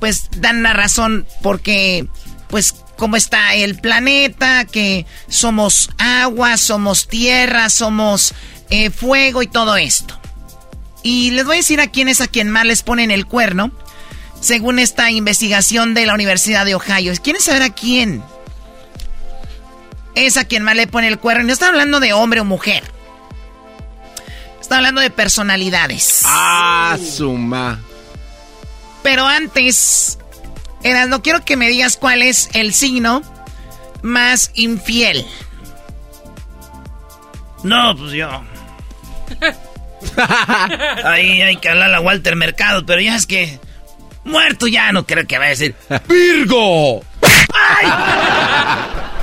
pues dan la razón porque, pues, cómo está el planeta, que somos agua, somos tierra, somos eh, fuego y todo esto. Y les voy a decir a quién es a quien más les ponen el cuerno, según esta investigación de la Universidad de Ohio. ¿Quieren saber a quién? Es a quien más le pone el cuerno. Y no está hablando de hombre o mujer. Está hablando de personalidades. Ah, suma. Pero antes, Eras, no quiero que me digas cuál es el signo más infiel. No, pues yo. [laughs] Ahí hay que hablar a Walter Mercado, pero ya es que. Muerto ya no creo que vaya a decir. ¡Virgo! [laughs] [laughs]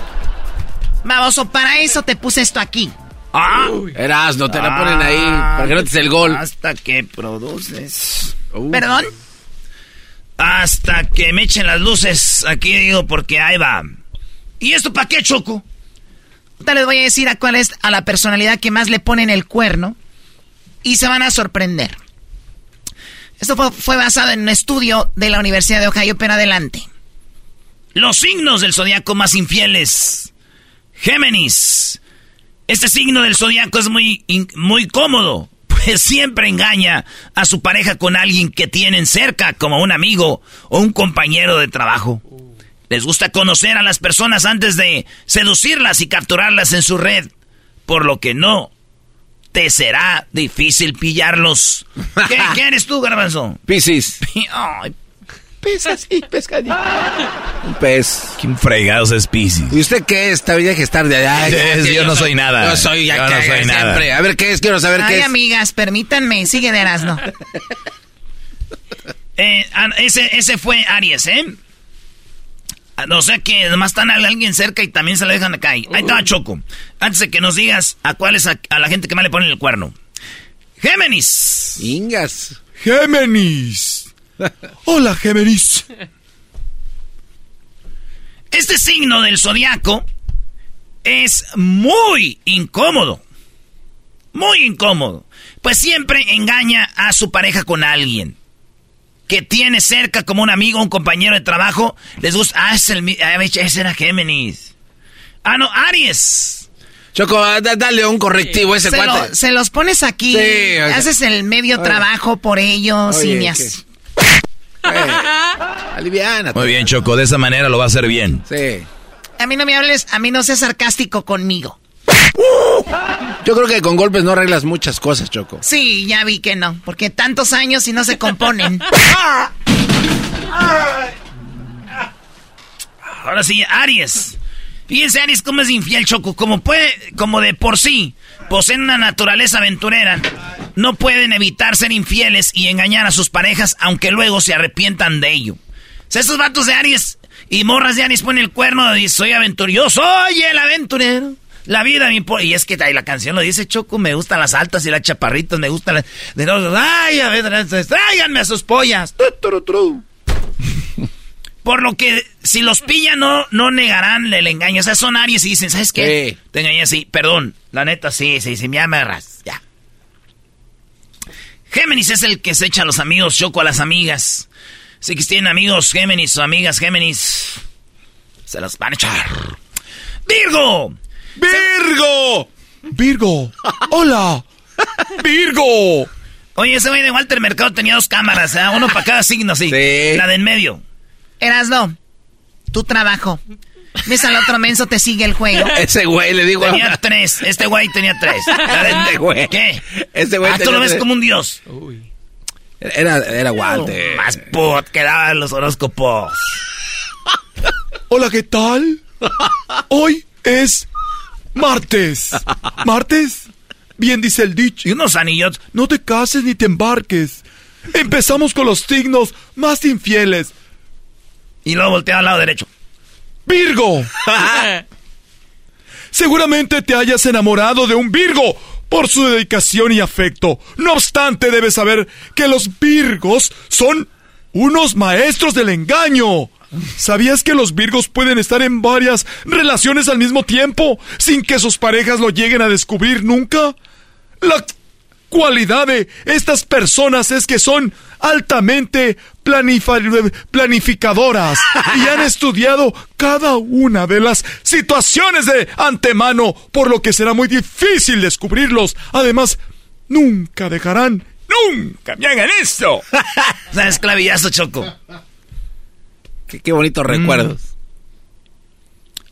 Baboso, para eso te puse esto aquí. Ah, Eras, no te la ponen ahí. Para que no te des el gol. Hasta que produces. ¿Perdón? Hasta que me echen las luces. Aquí digo, porque ahí va. ¿Y esto para qué, Choco? Ahorita les voy a decir a cuál es a la personalidad que más le ponen el cuerno. Y se van a sorprender. Esto fue, fue basado en un estudio de la Universidad de Ohio, pero adelante. Los signos del zodiaco más infieles. Géminis. Este signo del zodiaco es muy, muy cómodo, [laughs] pues siempre engaña a su pareja con alguien que tienen cerca, como un amigo o un compañero de trabajo. Les gusta conocer a las personas antes de seducirlas y capturarlas en su red, por lo que no te será difícil pillarlos. [laughs] ¿Qué, qué eres tú, garbanzo? Piscis. [laughs] Ay, Pez así, pescadito. Un pez. ¿Quién fregados es Pisces? ¿Y usted qué es? Tendría que estar de allá. Es- yo no soy nada. Yo soy ya Yo no que soy siempre. nada. A ver qué es, quiero saber Ay, qué es. amigas, permítanme, sigue de Erasmo. Eh, ah, ese, ese fue Aries, ¿eh? Ah, O sea que nomás están a alguien cerca y también se lo dejan acá. Ahí Ahí está Choco. Antes de que nos digas a cuál es a, a la gente que más le ponen el cuerno. Géminis. Ingas. Géminis. Hola, Géminis. Este signo del zodiaco es muy incómodo. Muy incómodo. Pues siempre engaña a su pareja con alguien. Que tiene cerca como un amigo, un compañero de trabajo. Les gusta. Ah, es el, ah, ese era Géminis. Ah, no, Aries. Choco, da- dale un correctivo a ese se, cuate. lo- se los pones aquí, Sí, haces el medio Oye. trabajo por ellos Oye, y. Aliviana. Muy bien, Choco, de esa manera lo va a hacer bien. Sí. A mí no me hables, a mí no seas sarcástico conmigo. Yo creo que con golpes no arreglas muchas cosas, Choco. Sí, ya vi que no, porque tantos años y no se componen. [laughs] Ahora sí, Aries. Fíjense, Aries, cómo es infiel, Choco. Como puede, como de por sí, poseen una naturaleza aventurera, no pueden evitar ser infieles y engañar a sus parejas, aunque luego se arrepientan de ello. Sea, esos vatos de Aries y morras de Aries ponen el cuerno y soy aventurero. Yo soy el aventurero. La vida me importa. Y es que ahí la canción lo dice Choco, me gustan las altas y las chaparritas, me gustan las... De los, ay, a ver, tráiganme a sus pollas. Tu. Por lo que si los pillan no, no negarán el engaño. O sea, son Aries y dicen, ¿sabes qué? Sí. Te engañé, sí. Perdón. La neta, sí, sí, sí. Me agarras. Ya. Géminis es el que se echa a los amigos, Choco a las amigas. Si que tienen amigos Géminis o amigas Géminis, se los van a echar. ¡Virgo! ¡Virgo! Virgo. Hola. [laughs] ¡Virgo! Oye, ese güey de Walter Mercado tenía dos cámaras, ¿eh? uno para cada signo, sí. La de en medio. Erasno, tu trabajo. ¿Ves al otro menso te sigue el juego? [laughs] Ese güey, le digo. Tenía tres. Este güey tenía tres. Este güey. ¿Qué? Este güey Ah, tú lo ves tres. como un dios. Era, era Walter. Más pot que daban los horóscopos. Hola, ¿qué tal? Hoy es martes. ¿Martes? Bien dice el dicho. Y unos anillos. No te cases ni te embarques. Empezamos con los signos más infieles. Y luego voltea al lado derecho. Virgo. [laughs] Seguramente te hayas enamorado de un Virgo por su dedicación y afecto. No obstante, debes saber que los Virgos son unos maestros del engaño. ¿Sabías que los Virgos pueden estar en varias relaciones al mismo tiempo sin que sus parejas lo lleguen a descubrir nunca? La cualidad de estas personas es que son altamente planificadoras y han [laughs] estudiado cada una de las situaciones de antemano, por lo que será muy difícil descubrirlos. Además, nunca dejarán, nunca me hagan esto. [laughs] O sea, esclavillazo, Choco. Qué, qué bonitos recuerdos.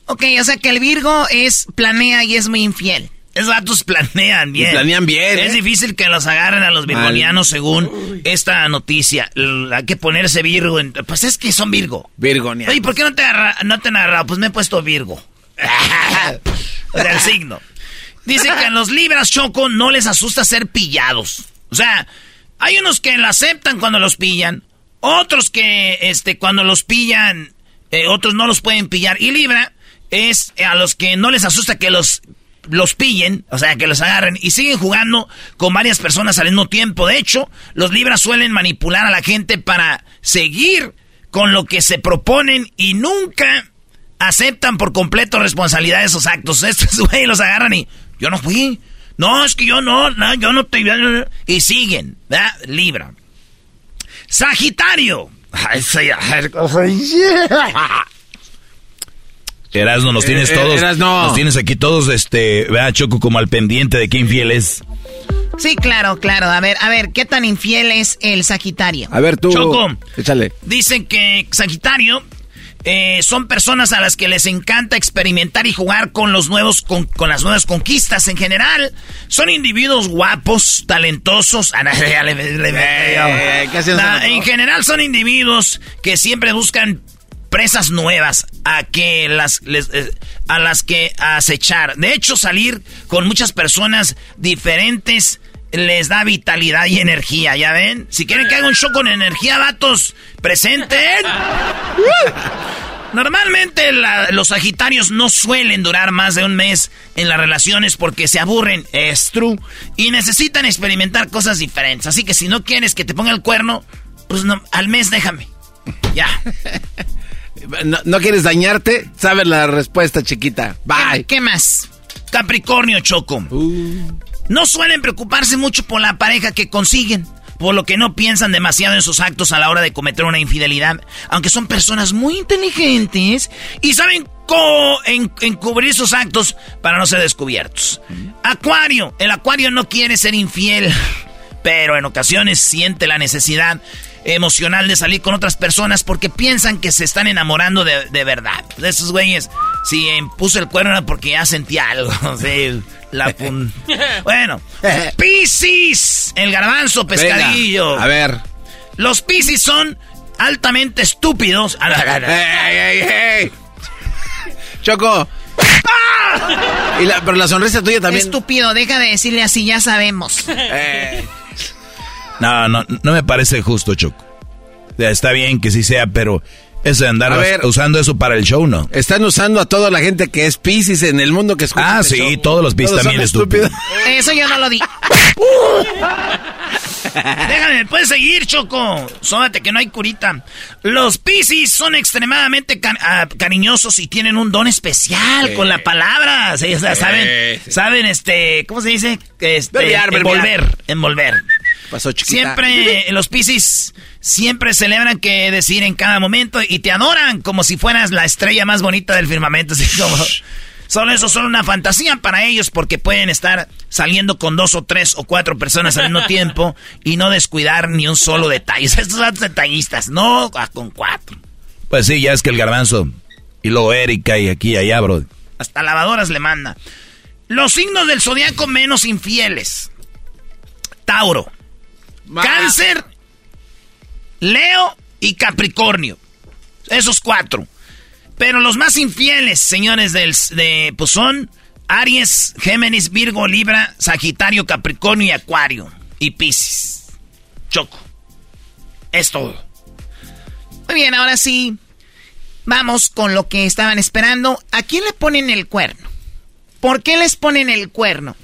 Ok, o sea que el Virgo es planea y es muy infiel. Esos vatos planean bien. Y planean bien, Es ¿eh? difícil que los agarren a los virgonianos según esta noticia. Hay que ponerse Virgo. en- Pues es que son Virgo. Virgoniano. Oye, ¿por qué no te, agarra- no te han agarrado? Pues me he puesto Virgo. [laughs] o sea, el signo. Dice que a los libras, Choco, no les asusta ser pillados. O sea, hay unos que la aceptan cuando los pillan. Otros que, este, cuando los pillan, eh, otros no los pueden pillar. Y Libra es a los que no les asusta que los, los pillen, o sea, que los agarren. Y siguen jugando con varias personas al mismo tiempo. De hecho, los Libras suelen manipular a la gente para seguir con lo que se proponen y nunca aceptan por completo responsabilidad de esos actos. [laughs] Estos güey los agarran y yo no fui. No, es que yo no, yo no te... Y siguen, ¿verdad? Libra. Sagitario. [laughs] Erasno, nos tienes Eh, eh, todos. Erasno. Nos tienes aquí todos, este, vea, Choco, como al pendiente de qué infiel es. Sí, claro, claro. A ver, a ver, ¿qué tan infiel es el Sagitario? A ver, tú. Choco. Échale. Dicen que Sagitario eh, son personas a las que les encanta experimentar y jugar con los nuevos con, con las nuevas conquistas en general. Son individuos guapos, talentosos. Eh, [laughs] en general son individuos que siempre buscan presas nuevas a que las les- eh, a las que acechar. De hecho, salir con muchas personas diferentes les da vitalidad y energía, ¿ya ven? Si quieren que haga un show con energía, vatos, presenten. [laughs] Normalmente la- los sagitarios no suelen durar más de un mes en las relaciones porque se aburren, es true, y necesitan experimentar cosas diferentes. Así que si no quieres que te ponga el cuerno, pues no, al mes déjame. Ya. [laughs] No, no quieres dañarte? Sabes la respuesta, chiquita. Bye. ¿Qué más? Capricornio Choco. No suelen preocuparse mucho por la pareja que consiguen, por lo que no piensan demasiado en sus actos a la hora de cometer una infidelidad, aunque son personas muy inteligentes y saben cómo en- encubrir sus actos para no ser descubiertos. Acuario, el acuario no quiere ser infiel, [laughs] pero en ocasiones siente la necesidad emocional de salir con otras personas porque piensan que se están enamorando de, de verdad. De esos güeyes, si eh, puso el cuerno era porque ya sentía algo. [laughs] sí, la pun- [laughs] bueno, Piscis, el garbanzo pescadillo. Venga, a ver. Los Piscis son altamente estúpidos. A la- [laughs] a la- ¡Ey, ey, ey! Choco. Y la- pero la sonrisa tuya también. Estúpido, deja de decirle así, ya sabemos. Eh, No, no, no me parece justo, Choco. Está bien que sí sea, pero eso de andar A ver. usando eso para el show, ¿no? Están usando a toda la gente que es Pisces en el mundo que escucha. Ah, sí, show. todos los son también estúpidos. Eso yo no lo di. [laughs] Déjame, puedes seguir, Choco. Sóbate que no hay curita. Los Piscis son extremadamente ah, cariñosos y tienen un don especial Sí. con la palabra. Sí, o sea, saben, sí. saben, este, ¿cómo se dice? Este, Verbiar, verbiar. envolver, envolver. Pasó chiquita. Siempre, los Piscis siempre celebran que decir en cada momento y te adoran como si fueras la estrella más bonita del firmamento. [laughs] Así como, Solo eso, solo una fantasía para ellos porque pueden estar saliendo con dos o tres o cuatro personas al mismo tiempo y no descuidar ni un solo detalle. [laughs] Estos son detallistas, no con cuatro. Pues sí, ya es que el garbanzo y luego Erika y aquí y allá, bro. Hasta lavadoras le manda. Los signos del zodiaco menos infieles. Tauro. Cáncer. Leo y Capricornio. Esos cuatro. Pero los más infieles, señores del, de, pues son Aries, Géminis, Virgo, Libra, Sagitario, Capricornio y Acuario. Y Piscis. Choco. Es todo. Muy bien, ahora sí. Vamos con lo que estaban esperando. ¿A quién le ponen el cuerno? ¿Por qué les ponen el cuerno?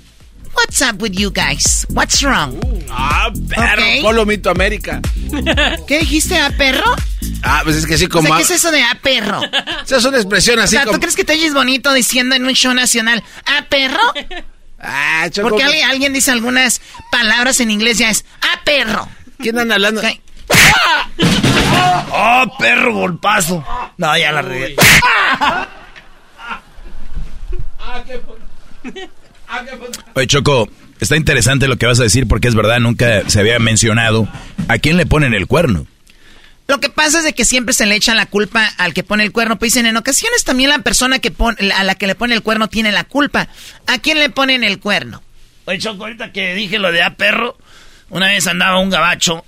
What's up with you guys? What's wrong? ah, perro, Polo Mito América. ¿Qué dijiste, a perro? Ah, pues es que sí como... ¿Qué es eso de a perro? Esa es una expresión así o sea, ¿tú crees que te oyes bonito diciendo en un show nacional a perro? Ah, choco, Porque alguien, alguien, dice algunas palabras en inglés ya es a perro. ¿Quién anda hablando? Okay. ¡Oh, perro golpazo! No, ya la regué. [laughs] Oye, Choco, está interesante lo que vas a decir porque es verdad, nunca se había mencionado. ¿A quién le ponen el cuerno? Lo que pasa es de que siempre se le echa la culpa al que pone el cuerno. Pues dicen, en ocasiones también la persona que pone, a la que le pone el cuerno tiene la culpa. ¿A quién le ponen el cuerno? Oye, Choco, ahorita que dije lo de a perro, una vez andaba un gabacho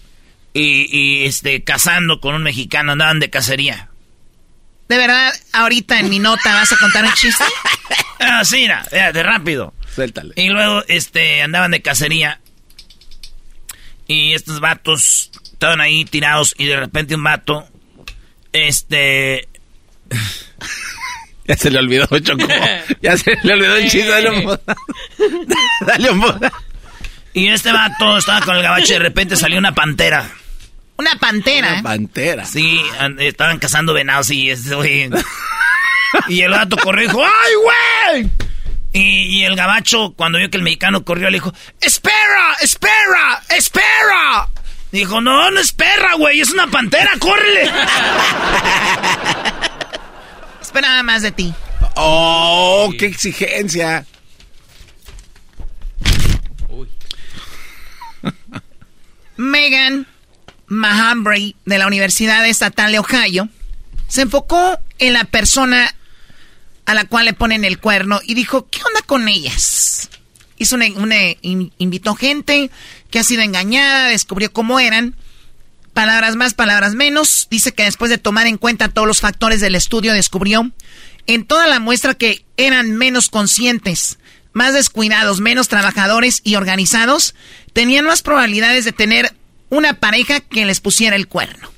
y, y este, casando con un mexicano, andaban de cacería. ¿De verdad, ahorita en mi nota vas a contar un chiste? [laughs] ah, sí, de rápido. Suéltale. Y luego, este, andaban de cacería. Y estos vatos estaban ahí tirados y de repente un vato, este... [laughs] ya se le olvidó, Choco. [laughs] Ya se le olvidó el chiste. Dale un [laughs] Dale un Y este vato estaba con el gabacho y de repente salió una pantera. Una pantera. Una pantera. Sí, estaban cazando venados y güey. y el gato corrió y dijo, ¡ay, güey! Y, y, el gabacho, cuando vio que el mexicano corrió, le dijo, ¡espera, espera, espera! Dijo, no, no espera, güey, es una pantera, córrele. [laughs] Esperaba más de ti. ¡Oh, qué exigencia! [laughs] Megan Mahambre de la Universidad Estatal de Ohio se enfocó en la persona a la cual le ponen el cuerno y dijo, ¿qué onda con ellas? Hizo una, una invitó gente que ha sido engañada, descubrió cómo eran. Palabras más, palabras menos. Dice que después de tomar en cuenta todos los factores del estudio, descubrió en toda la muestra que eran menos conscientes, más descuidados, menos trabajadores y organizados, tenían más probabilidades de tener una pareja que les pusiera el cuerno.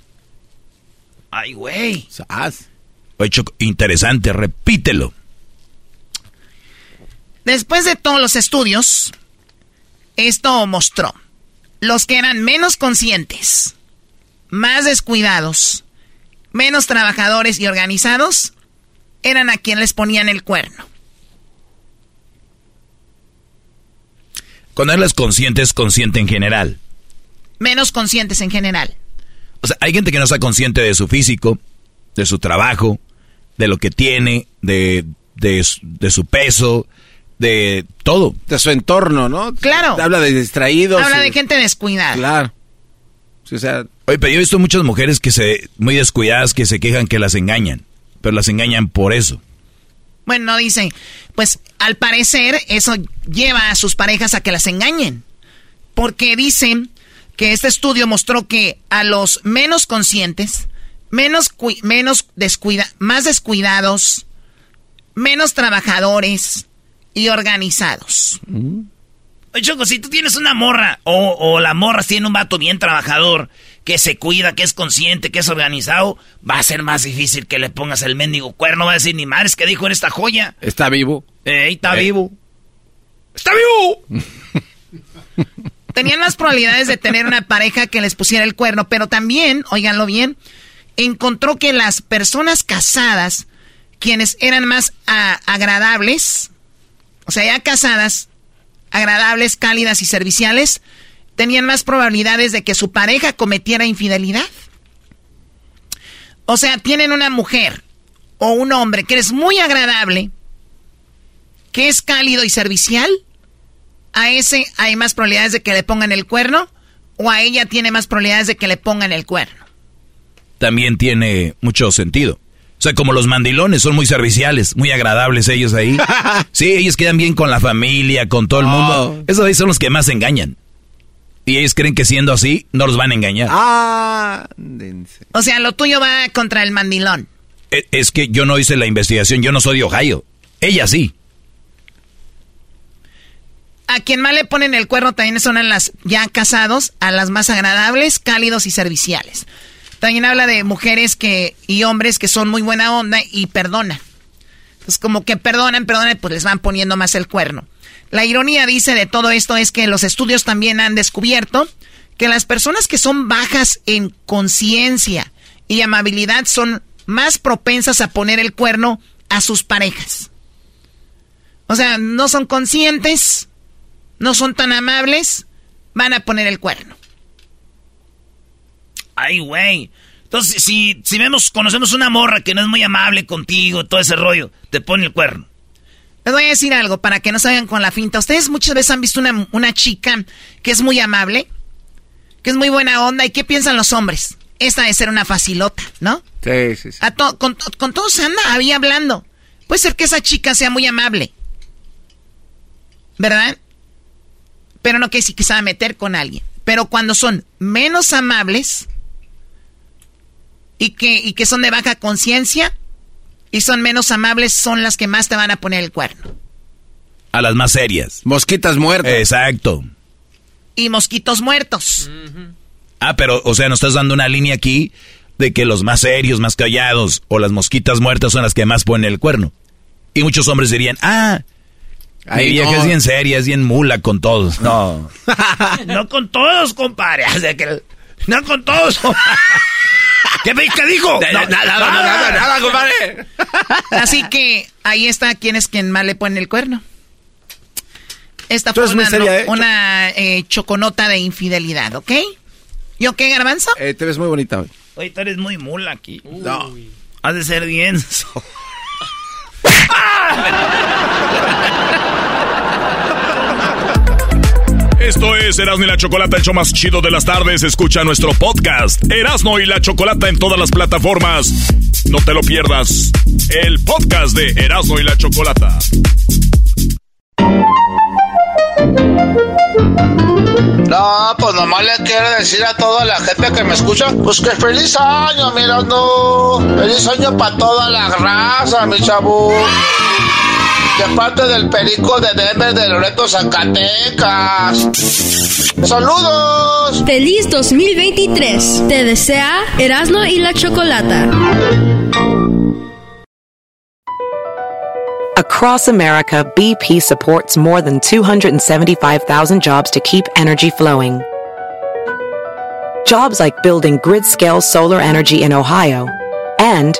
Ay, güey. Hecho interesante, repítelo. Después de todos los estudios, esto mostró los que eran menos conscientes, más descuidados, menos trabajadores y organizados, eran a quien les ponían el cuerno. Cuando hablas consciente es consciente en general menos conscientes en general. O sea, hay gente que no está consciente de su físico, de su trabajo, de lo que tiene, de, de, su peso, de todo. De su entorno, ¿no? Claro. Habla de distraídos. Habla de gente descuidada. Claro. o sea... Oye, pero yo he visto muchas mujeres que se, muy descuidadas, que se quejan que las engañan, pero las engañan por eso. Bueno, no dice, pues al parecer eso lleva a sus parejas a que las engañen. Porque dicen que este estudio mostró que a los menos conscientes, menos, menos descuida más descuidados, menos trabajadores y organizados. Mm. Oye, Choco, si tú tienes una morra o, o la morra tiene un vato bien trabajador, que se cuida, que es consciente, que es organizado, va a ser más difícil que le pongas el mendigo cuerno. Va a decir, ni madres, que dijo en esta joya? Está vivo. Eh, está vivo. ¡Está vivo! [laughs] tenían más probabilidades de tener una pareja que les pusiera el cuerno, pero también, oiganlo bien, encontró que las personas casadas, quienes eran más agradables, o sea, ya casadas, agradables, cálidas y serviciales, tenían más probabilidades de que su pareja cometiera infidelidad. O sea, tienen una mujer o un hombre que es muy agradable, que es cálido y servicial, a ese hay más probabilidades de que le pongan el cuerno o a ella tiene más probabilidades de que le pongan el cuerno. También tiene mucho sentido. O sea, como los mandilones son muy serviciales, muy agradables ellos ahí. [laughs] Sí, ellos quedan bien con la familia, con todo el mundo. Oh. Esos ahí son los que más engañan. Y ellos creen que siendo así, no los van a engañar. Ah, o sea, lo tuyo va contra el mandilón. Es, es que yo no hice la investigación, yo no soy de Ohio. Ella sí. A quien más le ponen el cuerno también son a las ya casados, a las más agradables, cálidos y serviciales. También habla de mujeres que y hombres que son muy buena onda y perdonan. Entonces, como que perdonan, perdonan, pues les van poniendo más el cuerno. La ironía, dice, de todo esto es que los estudios también han descubierto que las personas que son bajas en conciencia y amabilidad son más propensas a poner el cuerno a sus parejas. O sea, no son conscientes, no son tan amables, van a poner el cuerno. Ay, güey. Entonces, si, si vemos, conocemos una morra que no es muy amable contigo, todo ese rollo, te pone el cuerno. Les voy a decir algo para que no salgan con la finta. Ustedes muchas veces han visto una, una chica que es muy amable, que es muy buena onda. ¿Y qué piensan los hombres? Esta debe ser una facilota, ¿no? Sí, sí, sí. con, con todos anda ahí hablando. Puede ser que esa chica sea muy amable. ¿Verdad? Pero no que si que se va a meter con alguien. Pero cuando son menos amables, y que, y que son de baja conciencia y son menos amables, son las que más te van a poner el cuerno. A las más serias. Mosquitas muertas. Exacto. Y mosquitos muertos. Ah, pero, o sea, nos estás dando una línea aquí de que los más serios, más callados o las mosquitas muertas son las que más ponen el cuerno. Y muchos hombres dirían, ah, vieja es bien seria, es bien mula con todos. No. [laughs] no con todos, compadre. [laughs] no con todos. ¿Qué, ¿Qué dijo? nada, nada, nada, compadre. Así que ahí está quién es quien más le pone el cuerno. Esta fue una, ¿eh? Eh, choconota de infidelidad, ¿ok? ¿Y qué, Garbanzo? Eh, te ves muy bonita hoy. Oye, tú eres muy mula aquí. No. Has de ser bien. [laughs] [laughs] Esto es Erasmo y la Chocolata, el show más chido de las tardes. Escucha nuestro podcast, Erasmo y la Chocolata, en todas las plataformas. No te lo pierdas. El podcast de Erasmo y la Chocolata. No, pues nomás le quiero decir a toda la gente que me escucha, pues que feliz año, mirando. Feliz año para toda la raza, mi chavo de parte del perico de Denver de Loreto, Zacatecas. ¡Saludos! ¡Feliz 2023! Te desea Erasmo y la Chocolata. Across America, BP supports more than 275,000 jobs to keep energy flowing. Jobs like building grid-scale solar energy in Ohio and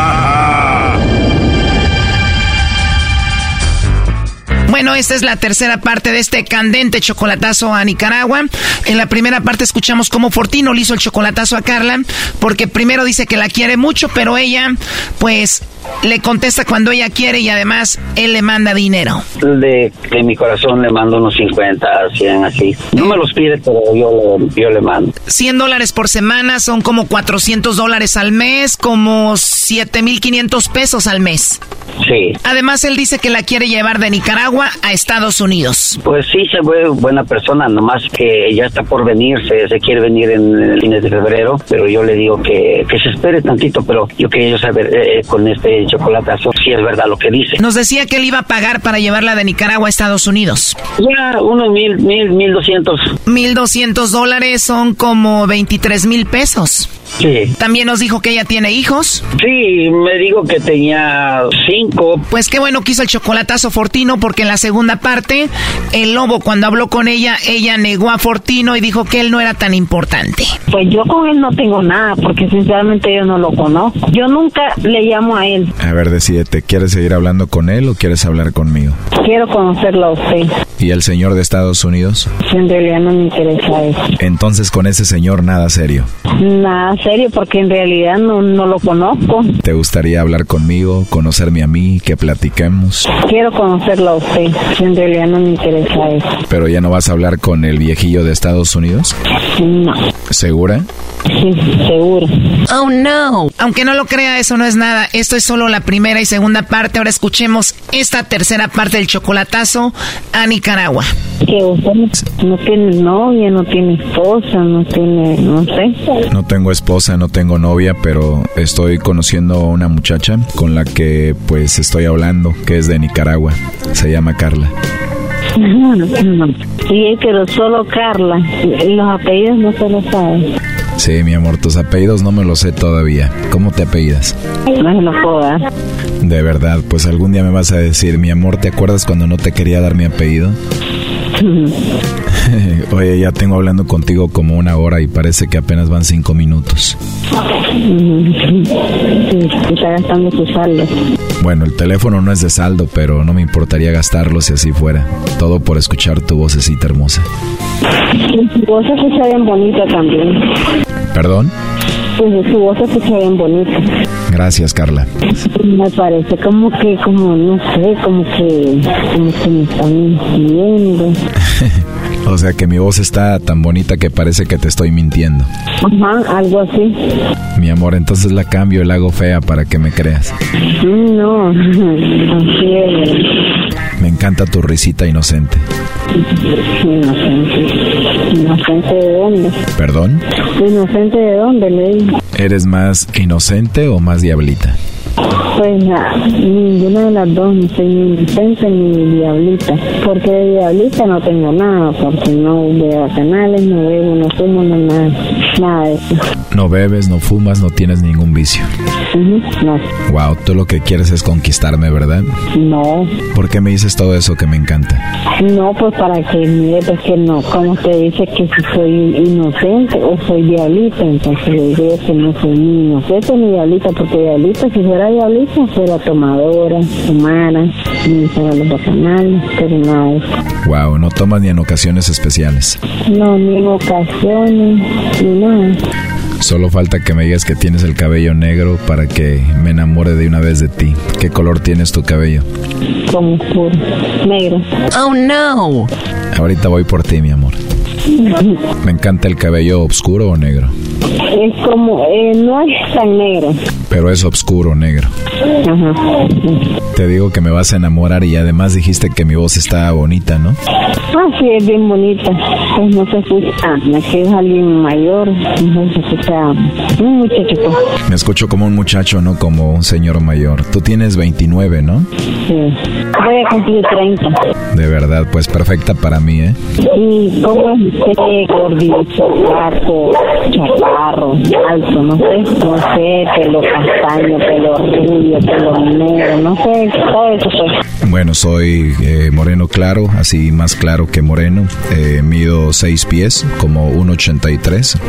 Bueno, esta es la tercera parte de este candente chocolatazo a Nicaragua. En la primera parte escuchamos cómo Fortino le hizo el chocolatazo a Carla, porque primero dice que la quiere mucho, pero ella, pues, le contesta cuando ella quiere y además él le manda dinero. De, de mi corazón le mando unos 50, 100 así. No me los pide, pero yo le, yo le mando. 100 dólares por semana son como 400 dólares al mes, como 7.500 pesos al mes. Sí. Además, él dice que la quiere llevar de Nicaragua a Estados Unidos. Pues sí, se ve buena persona, nomás que ya está por venirse, se quiere venir en el fines de febrero, pero yo le digo que, que se espere tantito, pero yo quería saber eh, con este chocolatazo si es verdad lo que dice. Nos decía que él iba a pagar para llevarla de Nicaragua a Estados Unidos. Ya, unos mil, mil, mil doscientos. Mil doscientos dólares son como veintitrés mil pesos. Sí. También nos dijo que ella tiene hijos. Sí, me dijo que tenía cinco. Pues qué bueno que hizo el chocolatazo Fortino porque en la segunda parte el lobo cuando habló con ella, ella negó a Fortino y dijo que él no era tan importante. Pues yo con él no tengo nada porque sinceramente yo no lo conozco. Yo nunca le llamo a él. A ver, decídete, ¿quieres seguir hablando con él o quieres hablar conmigo? Quiero conocerlo a usted. ¿Y el señor de Estados Unidos? En realidad no me interesa eso. Entonces con ese señor nada serio. Nada serio porque en realidad no, no lo conozco. ¿Te gustaría hablar conmigo, conocerme a mí, que platiquemos? Quiero conocerlo a usted. En realidad no me interesa eso. ¿Pero ya no vas a hablar con el viejillo de Estados Unidos? No. ¿Segura? Sí, seguro. Oh no. Aunque no lo crea, eso no es nada. Esto es solo la primera y segunda parte. Ahora escuchemos esta tercera parte del chocolatazo a Nicaragua. Que usted no tiene novia, no tiene esposa, no tiene, no sé. No tengo esposa, no tengo novia, pero estoy conociendo a una muchacha con la que pues estoy hablando, que es de Nicaragua. Se llama Carla. Sí, pero solo Carla. Los apellidos no se los sabe. Sí, mi amor, tus apellidos no me los sé todavía. ¿Cómo te apellidas? No se los puedo dar. De verdad, pues algún día me vas a decir, mi amor, ¿te acuerdas cuando no te quería dar mi apellido? [laughs] Oye, ya tengo hablando contigo como una hora y parece que apenas van cinco minutos. Sí, está gastando su saldo. Bueno, el teléfono no es de saldo, pero no me importaría gastarlo si así fuera. Todo por escuchar tu vocecita hermosa. Su voz se escucha bien bonita también. ¿Perdón? Pues su voz se escucha bien bonita. Gracias, Carla. Me parece como que, como, no sé, como que, como que me están mintiendo. [laughs] o sea que mi voz está tan bonita que parece que te estoy mintiendo. Ajá, algo así. Mi amor, entonces la cambio y la hago fea para que me creas. No, [laughs] así es. Me encanta tu risita inocente. Inocente. ¿Inocente de dónde? ¿Perdón? ¿Inocente de dónde, le digo? ¿Eres más inocente o más diablita? Pues na- ninguna de las dos, no soy ni inocente ni diablita. Porque de diablita no tengo nada, porque no veo canales, no bebo, no fumo, no nada, nada de eso. No bebes, no fumas, no tienes ningún vicio. No, Wow, tú lo que quieres es conquistarme, ¿verdad? no, ¿Por qué me dices todo eso que me encanta? no, pues para que mire, pues que no, como te dice que si soy inocente o soy diablita, entonces le digo que no soy ni inocente ni diablita, porque diablita, si fuera diablita, fuera tomadora, fumara, ni fuera los bacanales, pero nada de eso. Wow, no tomas ni en ocasiones especiales. No, ni en ocasiones, ni nada. Solo falta que me digas que tienes el cabello negro para que me enamore de una vez de ti. ¿Qué color tienes tu cabello? Como oscuro, negro. Oh no. Ahorita voy por ti, mi amor. [laughs] Me encanta el cabello oscuro o negro. Es como, eh, no es tan negro. Pero es oscuro negro. Ajá. Te digo que me vas a enamorar y además dijiste que mi voz está bonita, ¿no? Ah, sí, es bien bonita. Pues no se escucha, no que es alguien mayor, no se escucha un muchachito. Me escucho como un muchacho, no como un señor mayor. Tú tienes 29, ¿no? Sí. Voy a cumplir 30. De verdad, pues perfecta para mí, ¿eh? Y como es usted, gordito, flaco, chaparro, alto, no sé, no sé, pelo castaño, pelo rubio, pelo negro, no sé, todo eso soy. Bueno, soy eh, moreno claro, así más claro que moreno. Eh, mido 6 pies, como 1,83.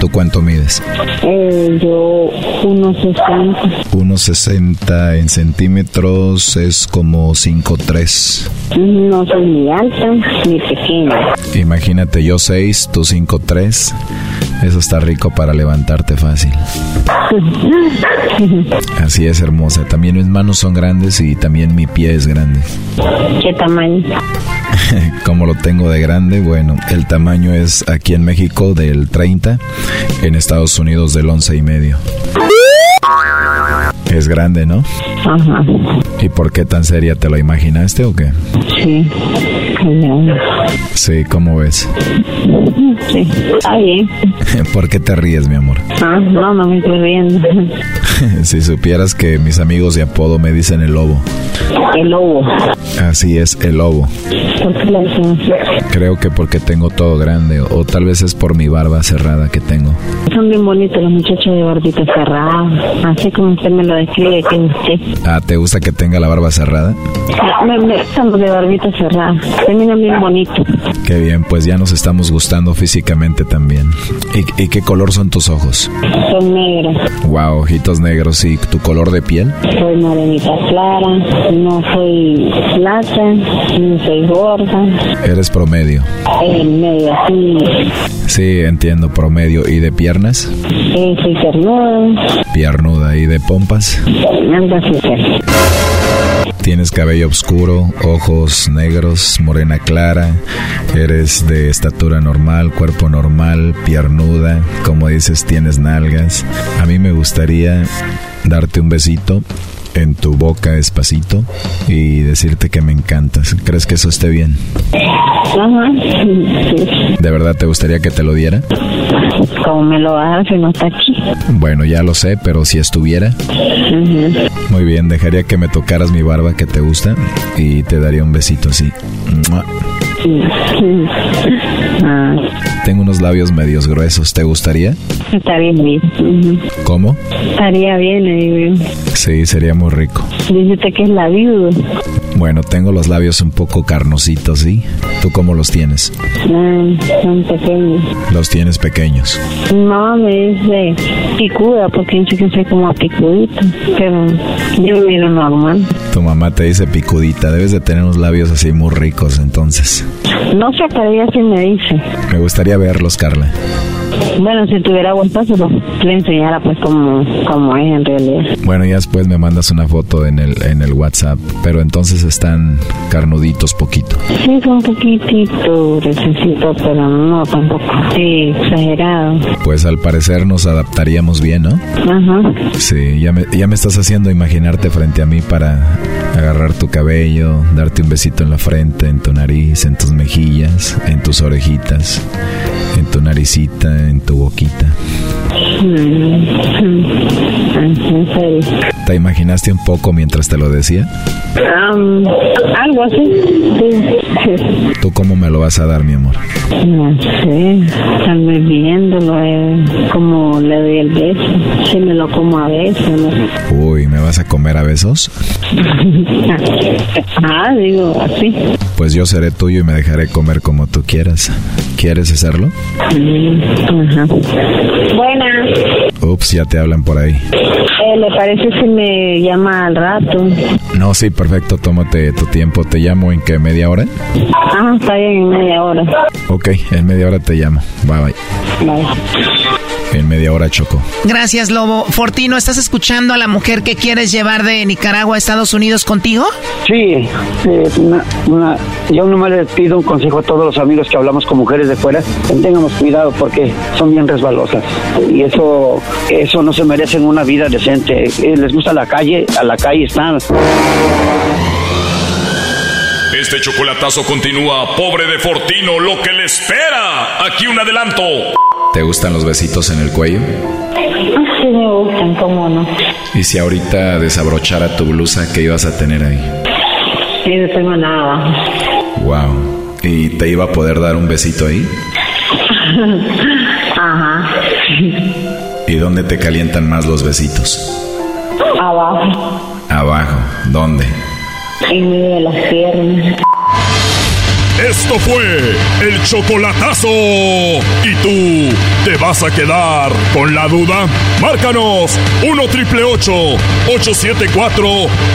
¿Tú cuánto mides? Eh, yo, unos 60. 1,60 en centímetros es como 5'3. No soy ni alta ni pequeña. Imagínate yo 6, tú 5'3. Eso está rico para levantarte fácil. Así es, hermosa. También mis manos son grandes y también mi pie es grande. ¿Qué tamaño? [laughs] Como lo tengo de grande, bueno, el tamaño es aquí en México del 30, en Estados Unidos del 11 y medio. Es grande, ¿no? Ajá. ¿Y por qué tan seria? ¿Te lo imaginaste o qué? Sí. Sí, ¿cómo ves? Sí, está bien. [laughs] ¿Por qué te ríes, mi amor? Ah, no, no me estoy riendo. [laughs] si supieras que mis amigos de apodo me dicen el lobo. El lobo. Así es, el lobo. ¿Por qué le dicen Creo que porque tengo todo grande o tal vez es por mi barba cerrada que tengo. Son bien bonitos los muchachos de barbita cerrada. Así como usted me lo describe que usted. Ah, ¿te gusta que tenga la barba cerrada? Me, me los de barbita cerrada. Terminan bien bonitos. Qué bien, pues ya nos estamos gustando físicamente también. ¿Y, y qué color son tus ojos? Son negros. Wow, ojitos negros. ¿Y tu color de piel? Soy morenita clara. No soy plata. No soy gorda. Eres promedio. En medio así. Sí, entiendo, promedio. ¿Y de piernas? Eh, soy cernuda. Piernuda. ¿Y de pompas? Algo así. Tienes cabello oscuro, ojos negros, morena clara, eres de estatura normal, cuerpo normal, piernuda, como dices, tienes nalgas. A mí me gustaría darte un besito en tu boca despacito y decirte que me encantas. ¿Crees que eso esté bien? Ajá. Sí. ¿De verdad te gustaría que te lo diera? Como me lo hace si no está aquí. Bueno, ya lo sé, pero si estuviera... Muy bien, dejaría que me tocaras mi barba que te gusta y te daría un besito así. Ah, Tengo unos labios medios gruesos, ¿te gustaría? estaría bien. ¿Cómo? Estaría bien, digo. Sí, sería muy rico. Dice que es la viuda. Bueno, tengo los labios un poco carnositos, ¿sí? ¿Tú cómo los tienes? Ah, son pequeños. Los tienes pequeños. No, me dice picuda porque dice que soy como picudita. Pero yo me miro normal. Tu mamá te dice picudita, debes de tener unos labios así muy ricos entonces. No sé, pero ella sí me dice. Me gustaría verlos, Carla. Bueno, si tuviera buen paso, lo- le enseñara pues como, como es en realidad. Bueno, ya después me mandas una foto en el, en el WhatsApp, pero entonces están carnuditos poquito. Sí, un poquitito necesito, pero no tampoco. Sí, exagerado. Pues al parecer nos adaptaríamos bien, ¿no? Ajá. Sí, ya me, ya me estás haciendo imaginarte frente a mí para agarrar tu cabello, darte un besito en la frente, en tu nariz, en tus mejillas, en tus orejitas, en tu naricita, en tu boquita. Mm, mm. En serio. ¿Te imaginaste un poco mientras te lo decía? Am, algo así. Sí. ¿Tú cómo me lo vas a dar, mi amor? No sé, tal vez viéndolo, eh, como le doy el beso. Si me lo como a veces, ¿no? Uy, ¿me vas a comer a besos? [laughs] ah, digo así. Pues yo seré tuyo y me dejaré comer como tú quieras. ¿Quieres hacerlo? Ajá. Buenas. Ups, ya te hablan por ahí. Eh, ¿Le parece si me llama al rato? No, sí, perfecto, tómate tu tiempo. ¿Te llamo en qué? ¿Media hora? Ah, está bien, en media hora. Ok, en media hora te llamo. Bye bye. Bye. En media hora choco. Gracias, Lobo. Fortino, ¿estás escuchando a la mujer que quieres llevar de Nicaragua a Estados Unidos contigo? Sí, eh, una- una- yo nomás le pido un consejo a todos los amigos que hablamos con mujeres de fuera, tengamos cuidado porque son bien resbalosas y eso eso no se merecen una vida decente. Eh, les gusta la calle, a la calle están. Este chocolatazo continúa, pobre de Fortino, lo que le espera. Aquí un adelanto. ¿Te gustan los besitos en el cuello? Ah, sí me gustan, cómo no. Y si ahorita desabrochara tu blusa, ¿qué ibas a tener ahí? Sí, no tengo nada. Wow. ¿Y te iba a poder dar un besito ahí? [laughs] Ajá. ¿Y dónde te calientan más los besitos? Abajo, Abajo. ¿Dónde? en medio de las piernas. Esto fue el chocolatazo. ¿Y tú te vas a quedar con la duda? Márcanos 1 triple 874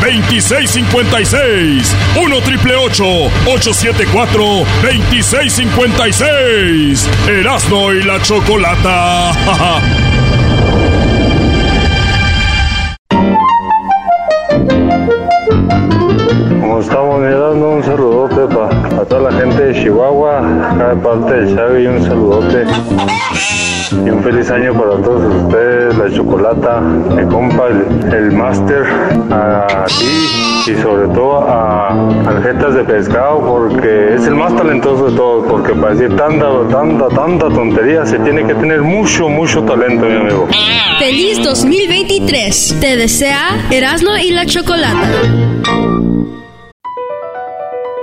2656. 1 triple 874 2656. Erasno y la chocolata. [laughs] Estamos mirando, un saludote para toda la gente de Chihuahua, acá de parte del Xavi, un saludote. Y un feliz año para todos ustedes, la chocolata, mi compa, el, el máster, a ti y sobre todo a Aljetas de Pescado, porque es el más talentoso de todos, porque para decir tanta, tanta, tanta tontería se tiene que tener mucho, mucho talento, mi amigo. Feliz 2023. Te desea Erasmo y la Chocolata.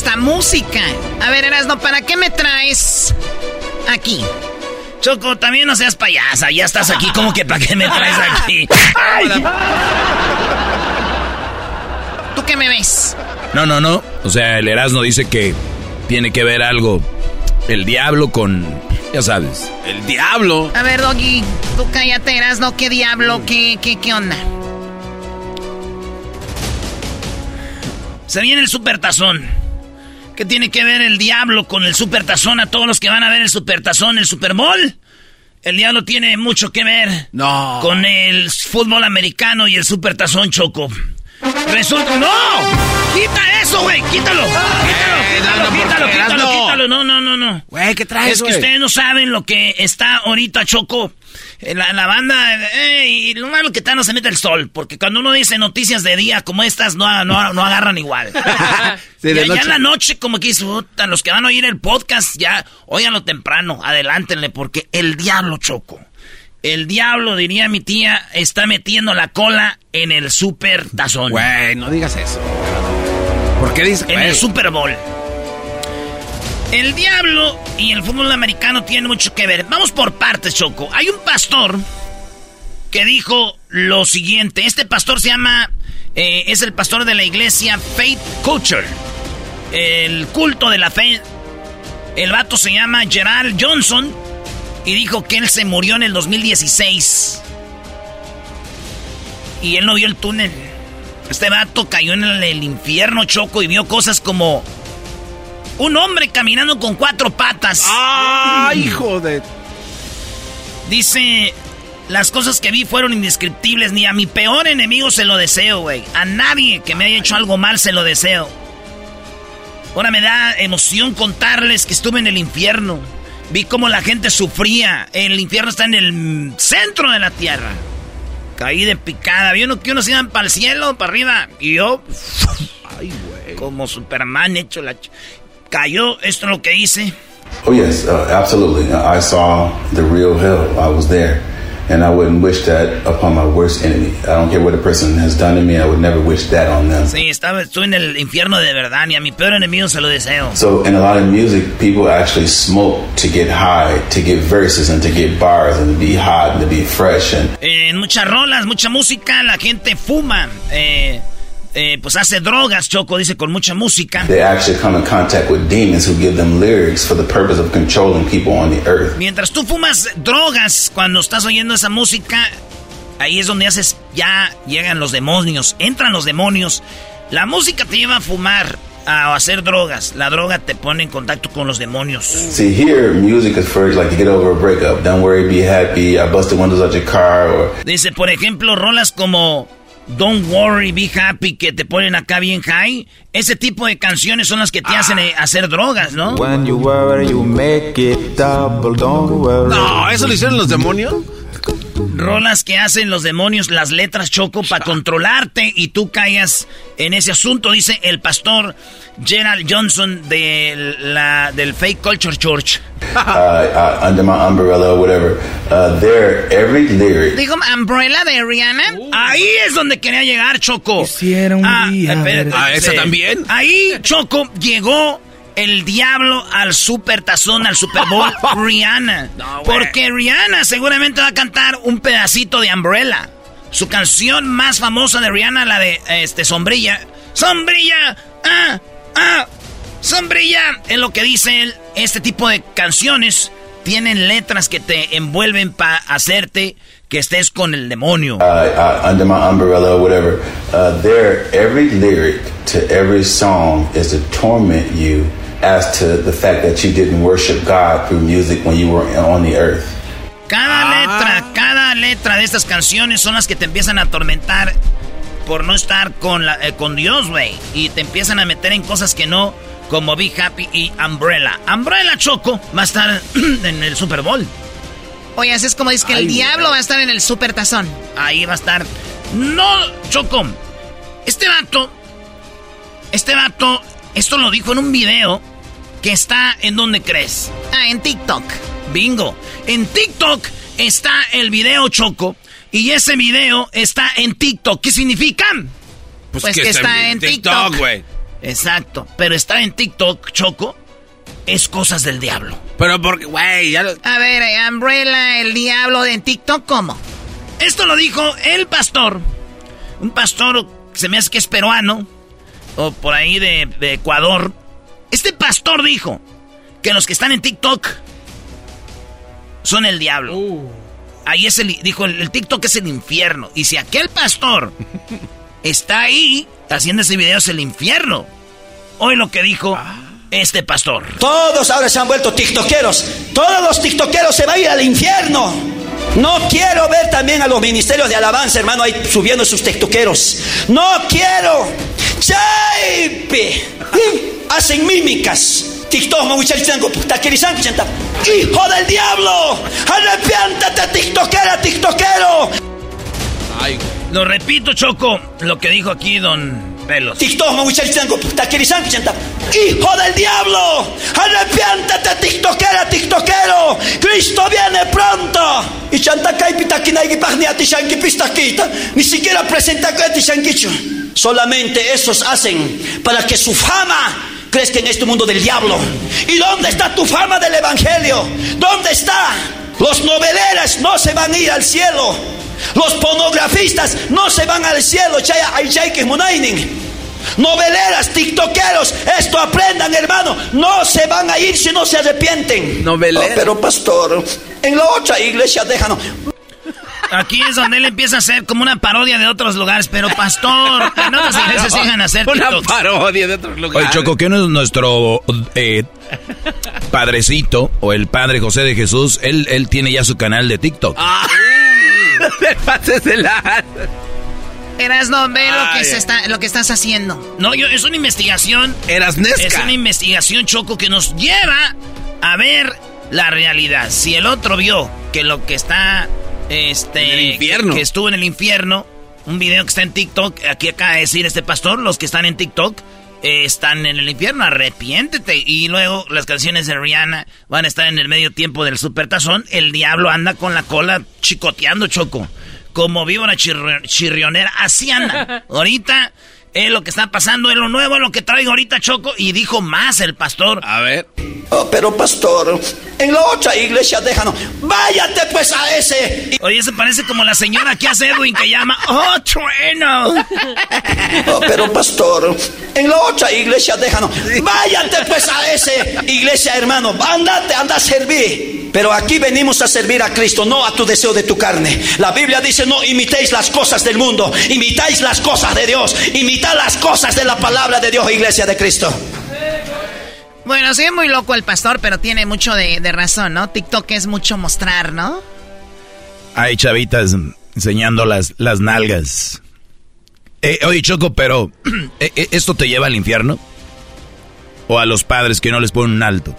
Hasta música. A ver, Erasno, ¿para qué me traes aquí? Choco, también no seas payasa. Ya estás aquí, como que para qué me traes aquí. ¿Tú qué me ves? No, no, no. O sea, el Erasmo dice que tiene que ver algo el diablo con, ya sabes. El diablo. A ver, Doggy, tú cállate, Erasno, ¿qué diablo? ¿Qué, qué, qué onda? Se viene el supertazón. ¿Qué tiene que ver el diablo con el supertazón a todos los que van a ver el supertazón, el Super Bowl? El diablo tiene mucho que ver no. con el fútbol americano y el supertazón choco. Resulta. ¡No! ¡Quita eso, güey! ¡Quítalo! ¡Quítalo! ¡Quítalo! ¡Quítalo! ¡Quítalo! ¡Quítalo! No, no, no, no. Güey, ¿qué traes, Es que ustedes no saben lo que está ahorita, Choco. La, la banda, eh, y lo malo que está no se mete el sol, porque cuando uno dice noticias de día como estas, no, no, no agarran igual. [laughs] Sí, y de allá noche. en la noche, como que dice, los que van a oír el podcast, ya, óiganlo temprano, adelántenle, porque el diablo, Choco. El diablo, diría mi tía, está metiendo la cola en el super tazón. Güey, no digas eso. ¿Por qué dices En el Super Bowl. El diablo y el fútbol americano tienen mucho que ver. Vamos por partes, Choco. Hay un pastor que dijo lo siguiente. Este pastor se llama... eh, es el pastor de la iglesia Faith Culture. El culto de la fe. El vato se llama Gerald Johnson. Y dijo que él se murió en el 2016. Y él no vio el túnel. Este vato cayó en el, el infierno, Choco, y vio cosas como... Un hombre caminando con cuatro patas. ¡Ah, hijo de...! Dice, las cosas que vi fueron indescriptibles. Ni a mi peor enemigo se lo deseo, güey. A nadie que me haya hecho algo mal se lo deseo. Ahora me da emoción contarles que estuve en el infierno. Vi cómo la gente sufría. El infierno está en el centro de la tierra. Caí de picada. Vi uno que unos iban para el cielo, para arriba. Y yo, [laughs] Ay, güey. como Superman hecho la... Cayó, esto es lo que hice. Oh yes, uh, absolutely. I saw the real hell. I was there, and I wouldn't wish that upon my worst enemy. I don't care what a person has done to me. I would never wish that on them. Sí, estaba, estuve en el infierno de verdad. Ni a mi peor enemigo se lo deseo. So in a lot of music, people actually smoke to get high, to get verses, and to get bars, and to be hot, and to be fresh. And En muchas rolas, mucha música, la gente fuma. Eh, eh, pues hace drogas, Choco, dice, con mucha música. they actually come in contact with demons who give them lyrics for the purpose of controlling people on the earth. Mientras tú fumas drogas, cuando estás oyendo esa música, ahí es donde haces, ya llegan los demonios, entran los demonios. La música te lleva a fumar, a hacer drogas. La droga te pone en contacto con los demonios. See, here, music is for like to get over a breakup. Don't worry, be happy. I busted windows out your car, or Dice, por ejemplo, rolas como Don't Worry, Be Happy, que te ponen acá bien high. Ese tipo de canciones son las que te hacen eh, hacer drogas, ¿no? When you worry, you make it double. Don't worry. No, ¿eso lo hicieron los demonios? Rolas que hacen los demonios, las letras choco para controlarte y tú caigas en ese asunto, dice el pastor Gerald Johnson de la, del Fake Culture Church. uh, uh, under my umbrella, or whatever. Uh, there, every lyric. Digo, Umbrella de Rihanna. Ahí es donde quería llegar, Choco. Quisiera un Ah, día Ah, ¿esa sí. también? Ahí, Choco, llegó el diablo al super tazón, al Super Bowl, [laughs] Rihanna. No, porque Rihanna seguramente va a cantar un pedacito de Umbrella. Su canción más famosa de Rihanna, la de este Sombrilla. Sombrilla, ah, ah, sombrilla. Es lo que dice él. este tipo de canciones tienen letras que te envuelven para hacerte que estés con el demonio. Uh, uh, under my umbrella or whatever. Uh, there, every lyric to every song is to torment you as to the fact that you didn't worship God through music when you were on the earth. Cada letra, cada letra de estas canciones son las que te empiezan a atormentar por no estar con, la, eh, con Dios, güey. Y te empiezan a meter en cosas que no, como Be Happy y Umbrella. Umbrella Choco va a estar [clears throat] en el Super Bowl. Oye, así es como dices que el diablo va a estar en el Super Tazón. Ahí va a estar. No, Choco. Este vato. Este vato. Esto lo dijo en un video que está en donde crees. Ah, en TikTok. Bingo. En TikTok está el video Choco. Y ese video está en TikTok. ¿Qué significa? Pues, que, está, en TikTok, güey. Exacto. Pero está en TikTok, Choco. Es cosas del diablo. Pero porque, güey, ya lo... A ver, eh, Umbrella, el diablo en TikTok, ¿cómo? Esto lo dijo el pastor. Un pastor, se me hace que es peruano. O por ahí de, Ecuador. Este pastor dijo que los que están en TikTok son el diablo. Uh. Ahí es el, dijo, el, TikTok es el infierno. Y si aquel pastor [laughs] está ahí haciendo ese video es el infierno. Hoy lo que dijo este pastor. Todos ahora se han vuelto tiktokeros. Todos los tiktokeros se van a ir al infierno. No quiero ver también a los ministerios de alabanza, hermano, ahí subiendo sus tiktokeros. No quiero. Hacen mímicas. TikTok ¡Hijo del diablo! ¡Arrepiéntate, tiktokera, tiktokero! Ay, lo repito, Choco, lo que dijo aquí don Pelos. TikTok, ¡Hijo del diablo! ¡Arrepiéntate, tiktokera, tiktokero! ¡Cristo viene pronto! Y Ni siquiera presenta Solamente esos hacen para que su fama que en este mundo del diablo. ¿Y dónde está tu fama del evangelio? ¿Dónde está? Los noveleras no se van a ir al cielo. Los pornografistas no se van al cielo. Noveleras, tiktokeros, esto aprendan, hermano. No se van a ir si no se arrepienten. Noveleras. pero pastor, en la otra iglesia déjanos. Aquí es donde él empieza a hacer como una parodia de otros lugares, pero pastor, en otras iglesias sigan a hacer Una parodia de otros lugares. Oye, Choco, ¿qué no es nuestro eh, padrecito o el padre José de Jesús? Él, él tiene ya su canal de TikTok. Ah, [laughs] pases de la... [laughs] Eras no ve lo que se está, lo que estás haciendo. No, yo es una investigación. Eras Es una investigación choco que nos lleva a ver la realidad. Si el otro vio que lo que está este, infierno. Que, estuvo en el infierno. Un video que está en TikTok. Aquí acaba de decir este pastor, los que están en TikTok eh, están en el infierno, arrepiéntete. Y luego las canciones de Rihanna van a estar en el medio tiempo del supertazón. El diablo anda con la cola chicoteando, Choco. Como vivo una chirrionera, así anda. [laughs] Ahorita es lo que está pasando, es lo nuevo, es lo que traigo ahorita, Choco. Y dijo más el pastor. A ver. Oh, pero pastor, en la otra iglesia déjanos. Váyate pues a ese. Oye, se parece como la señora que hace Edwin que llama Oh, trueno. Oh, pero pastor, en la otra iglesia déjanos. Váyate pues a ese iglesia, hermano. Andate, anda a servir. Pero aquí venimos a servir a Cristo, no a tu deseo de tu carne. La Biblia dice, no imitéis las cosas del mundo, imitáis las cosas de Dios, las cosas de la palabra de Dios, iglesia de Cristo. Bueno, soy muy loco el pastor, pero tiene mucho de, razón, ¿no? TikTok es mucho mostrar, ¿no? Hay chavitas enseñando las, las nalgas. Eh, oye, Choco, pero [clears throat] eh, eh, ¿esto te lleva al infierno? ¿O a los padres que no les ponen un alto?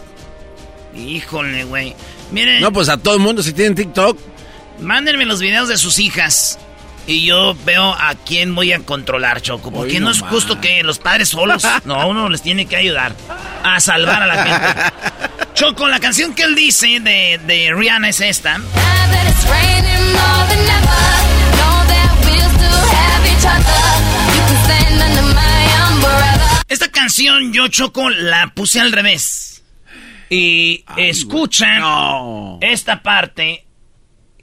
Híjole, güey. Miren. No, pues a todo el mundo si tienen TikTok. Mándenme los videos de sus hijas. Y yo veo a quién voy a controlar, Choco. Porque no, es justo que los padres solos. [laughs] No, uno les tiene que ayudar a salvar a la gente. [laughs] Choco, la canción que él dice de, de Rihanna es esta. Esta canción yo, Choco, la puse al revés. Y escuchan esta parte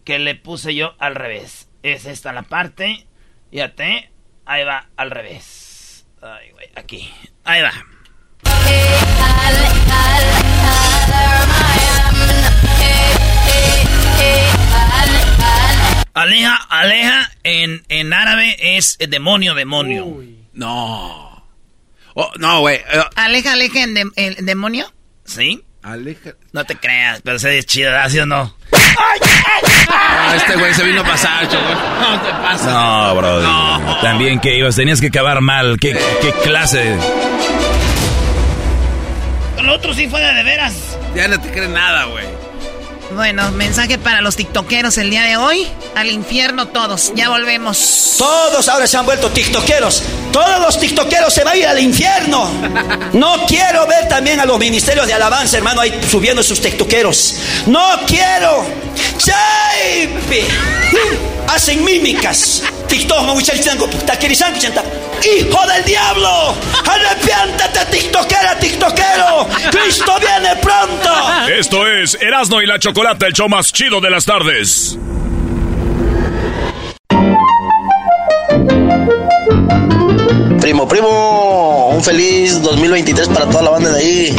que le puse yo al revés es esta la parte. Fíjate, ahí va al revés. Ay, güey, aquí. Ahí va. Aleja, aleja en, en árabe es demonio, demonio. No. Oh, no, güey. Eh. Aleja, aleja en, demonio. Sí. Aleja. No te creas, pero se es chido, ¿sí o no? Ah, este güey se vino a pasar, choco. No te pasa. No, bro. También que ibas, tenías que acabar mal. ¿Qué, qué clase? Con lo otro sí fue de, de veras. Ya no te cree nada, güey. Bueno, mensaje para los tiktokeros el día de hoy. Al infierno todos. Ya volvemos. Todos ahora se han vuelto tiktokeros. Todos los tiktokeros se van a ir al infierno. No quiero ver también a los ministerios de alabanza, hermano, ahí subiendo sus tiktokeros. No quiero. Hacen mímicas. TikTok. ¡Hijo del diablo! ¡Arrepiéntate, tiktokera, tiktokero! ¡Cristo viene pronto! Esto es Erasno y la Chocolata, el show más chido de las tardes. Primo, primo, un feliz 2023 para toda la banda de ahí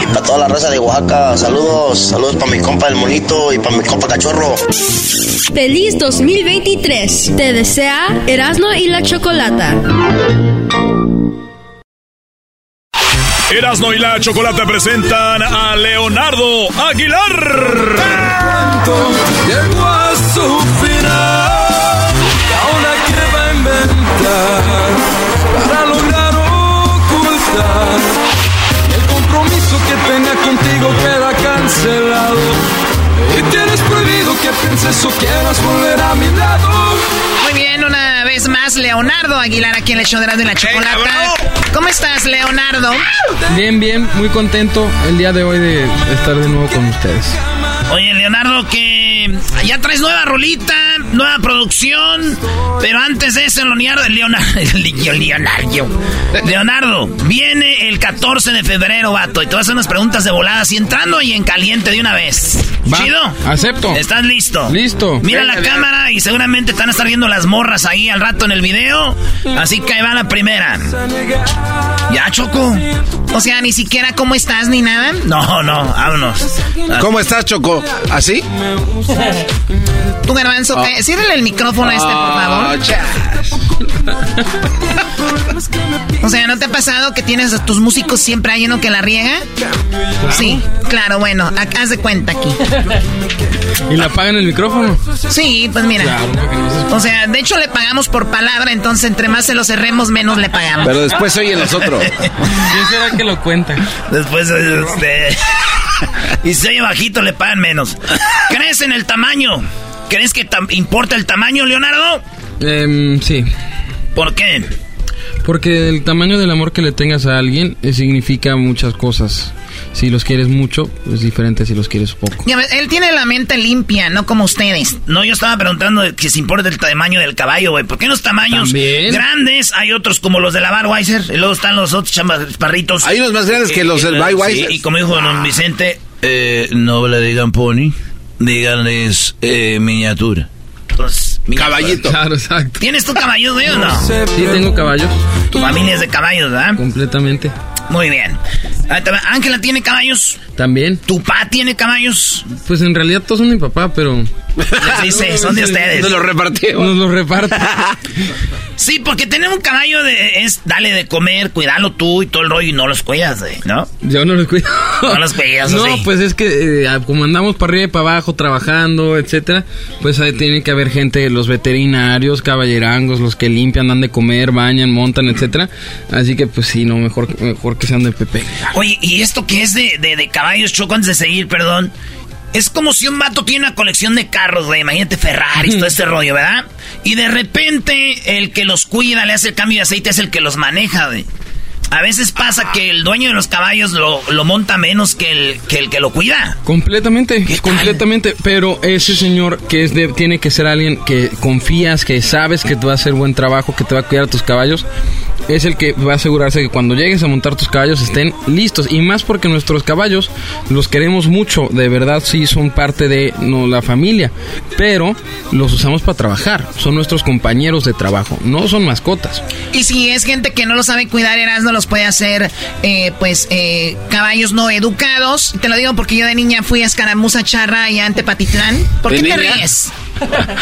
y para toda la raza de Oaxaca. Saludos, saludos para mi compa el monito y para mi compa cachorro. Feliz 2023. Te desea Erasmo y la Chocolata. Erasno y la Chocolata presentan a Leonardo Aguilar. Llegó a su final. Contigo queda cancelado. Y tienes prohibido que pienses o quieras volver a mi lado. Muy bien, una vez más, Leonardo Aguilar aquí en el show de Erasmo y la Chocolata. ¿Cómo estás, Leonardo? Bien, bien, muy contento el día de hoy de estar de nuevo con ustedes. Oye, Leonardo, que ya traes nueva rolita, nueva producción, pero antes de eso, Leonardo, Leonardo, [laughs] Leonardo, Leonardo, viene el 14 de febrero, vato, y te voy a hacer unas preguntas de voladas y entrando y en caliente de una vez. Va, ¿Chido? acepto. ¿Estás listo? Listo. Mira Venga, la venga. cámara y seguramente te van a estar viendo las morras ahí al rato en el video, así que ahí va la primera. ¿Ya, Choco? O sea, ni siquiera cómo estás ni nada. No, no, vámonos. ¿Cómo estás, Choco? ¿Así? Tu garbanzo, Ah. que- ciérrale el micrófono a este, por favor. [laughs] O sea, ¿no te ha pasado que tienes a tus músicos siempre hay uno que la riega? Sí, claro, bueno, haz de cuenta aquí. ¿Y le apagan el micrófono? Sí, pues mira. Claro, porque no se O sea, de hecho le pagamos por palabra, entonces entre más se lo cerremos, menos le pagamos. Pero después se oyen los otros. ¿Quién será que lo cuenta? Después de usted. y si oye bajito, le pagan menos. ¿Crees en el tamaño? ¿Crees que importa el tamaño, Leonardo? Em, sí. ¿Por qué? Porque el tamaño del amor que le tengas a alguien eh, significa muchas cosas. Si los quieres mucho, es diferente si los quieres poco. Ya él tiene la mente limpia, no como ustedes. No, yo estaba preguntando que si importa el tamaño del caballo, güey. ¿Por qué los tamaños También. grandes hay otros como los de la Budweiser? Y luego están los otros chamarritos. Hay unos más grandes que los del Budweiser. Sí, y como dijo don Vicente, eh, no le digan pony, díganles eh, miniatura. Miniatura. Caballito. Claro, exacto. ¿Tienes tu caballos, güey, o no? Sí, tengo caballos. Tu familia es de caballos, ¿verdad? Completamente. Muy bien. Ángela tiene caballos. También. Tu pa tiene caballos. Pues en realidad todos son de mi papá, pero... Les dice, son de [laughs] ustedes. Nos lo repartimos. Nos los reparto. [laughs] Sí, porque tener un caballo de, es dale de comer, cuidarlo tú y todo el rollo y no los cuidas, güey, ¿no? Yo no los cuido. No los cuidas, No, así. pues es que eh, como andamos para arriba y para abajo trabajando, etcétera, pues ahí tiene que haber gente, los veterinarios, caballerangos, los que limpian, dan de comer, bañan, montan, etcétera. Así que pues sí, no, mejor, mejor que sean de Pepe. Oye, ¿y esto que es de, de, de caballos, Choco, antes de seguir, perdón? Es como si un vato tiene una colección de carros, güey. Imagínate Ferraris, todo este rollo, ¿verdad? Y de repente el que los cuida, le hace el cambio de aceite, es el que los maneja, güey. A veces pasa que el dueño de los caballos lo, lo monta menos que el, que el que lo cuida. Completamente, completamente. Pero ese señor que es de, tiene que ser alguien que confías, que sabes que te va a hacer buen trabajo, que te va a cuidar a tus caballos, es el que va a asegurarse que cuando llegues a montar tus caballos estén listos. Y más porque nuestros caballos los queremos mucho, de verdad sí son parte de no, la familia. Pero los usamos para trabajar, son nuestros compañeros de trabajo, no son mascotas. Y si es gente que no lo sabe cuidar, Erasmo los puede hacer, eh, pues, eh, caballos no educados. Te lo digo porque yo de niña fui a Escaramuza Charra y a Antepatitlán. ¿Por ¿De qué te ríes?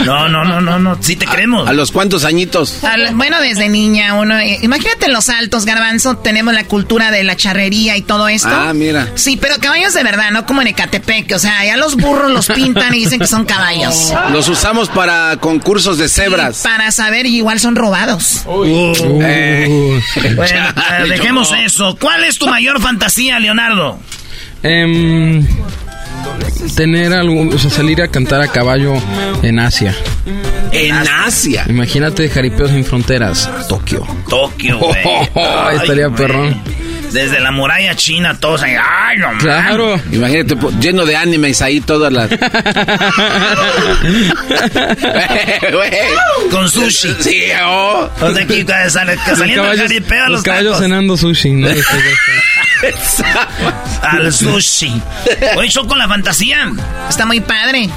No, no, no, no, no. Sí te creemos. ¿A los cuántos añitos? bueno, desde niña uno... Eh, imagínate los altos, Garbanzo. Tenemos la cultura de la charrería y todo esto. Ah, mira. Sí, pero caballos de verdad, no como en Ecatepec. O sea, ya los burros los pintan y dicen que son caballos. [laughs] Los usamos para concursos de cebras. para saber, igual son robados. Uh. Eh. bueno, [laughs] eh, dejemos eso. ¿Cuál es tu mayor fantasía, Leonardo? Eh, tener algo, o sea, salir a cantar a caballo en Asia. En Asia. Imagínate jaripeos sin fronteras, Tokio. Tokio, güey. [laughs] estaría perrón. Desde la muralla china, todos ahí. ¡Ay, no Claro. Imagínate, lleno de animes ahí todas las. [laughs] Con sushi. Sí, oh. Aquí sale, saliendo jaripeo a los, los caballos cenando sushi, ¿no? [laughs] Al sushi. Oye, Choco, la fantasía. Está muy padre.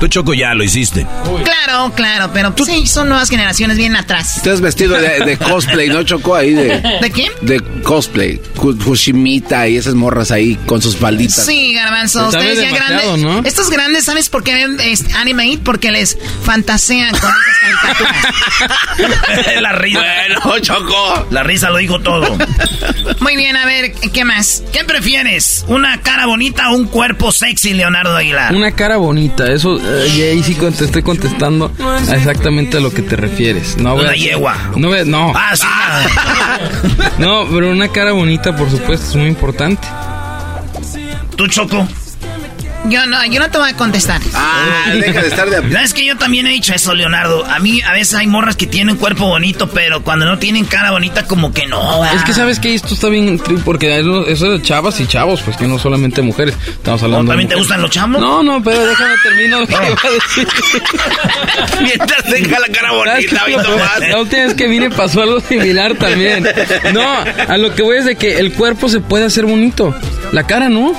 Tú, Choco, ya lo hiciste. Claro, claro, pero tú, sí, son nuevas generaciones bien atrás. Te has vestido de, [laughs] cosplay, ¿no, Choco? Ahí de... ¿De qué? De cosplay. Fushimita y esas morras ahí con sus falditas. Sí, garbanzo. Ustedes ya grandes. ¿no? Estos grandes, ¿sabes por qué ven anime? Porque les fantasean con esas caricaturas. [laughs] La risa. Bueno, Choco. La risa lo dijo todo. Muy bien, a ver, ¿qué más? ¿Qué prefieres? ¿Una cara bonita o un cuerpo sexy, Leonardo Aguilar? Una cara bonita, eso y ahí sí te estoy contestando a exactamente a lo que te refieres. No, una yegua. No, no. Ah, sí. [laughs] no, pero una cara bonita, por supuesto, es muy importante. ¿Tú, Choco? Yo no, yo no te voy a contestar. Ah, deja de estar de... [laughs] Es que yo también he dicho eso, Leonardo. A mí a veces hay morras que tienen cuerpo bonito, pero cuando no tienen cara bonita, como que no. Es que sabes que esto está bien, porque eso es de chavas y chavos, pues que no solamente mujeres. Estamos hablando. ¿También te gustan los chavos? No, no, pero déjame terminar lo que iba a decir. [laughs] Mientras tenga la cara bonita, más. La última vez que vine pasó algo similar también. No, a lo que voy es de que el cuerpo se puede hacer bonito, la cara no.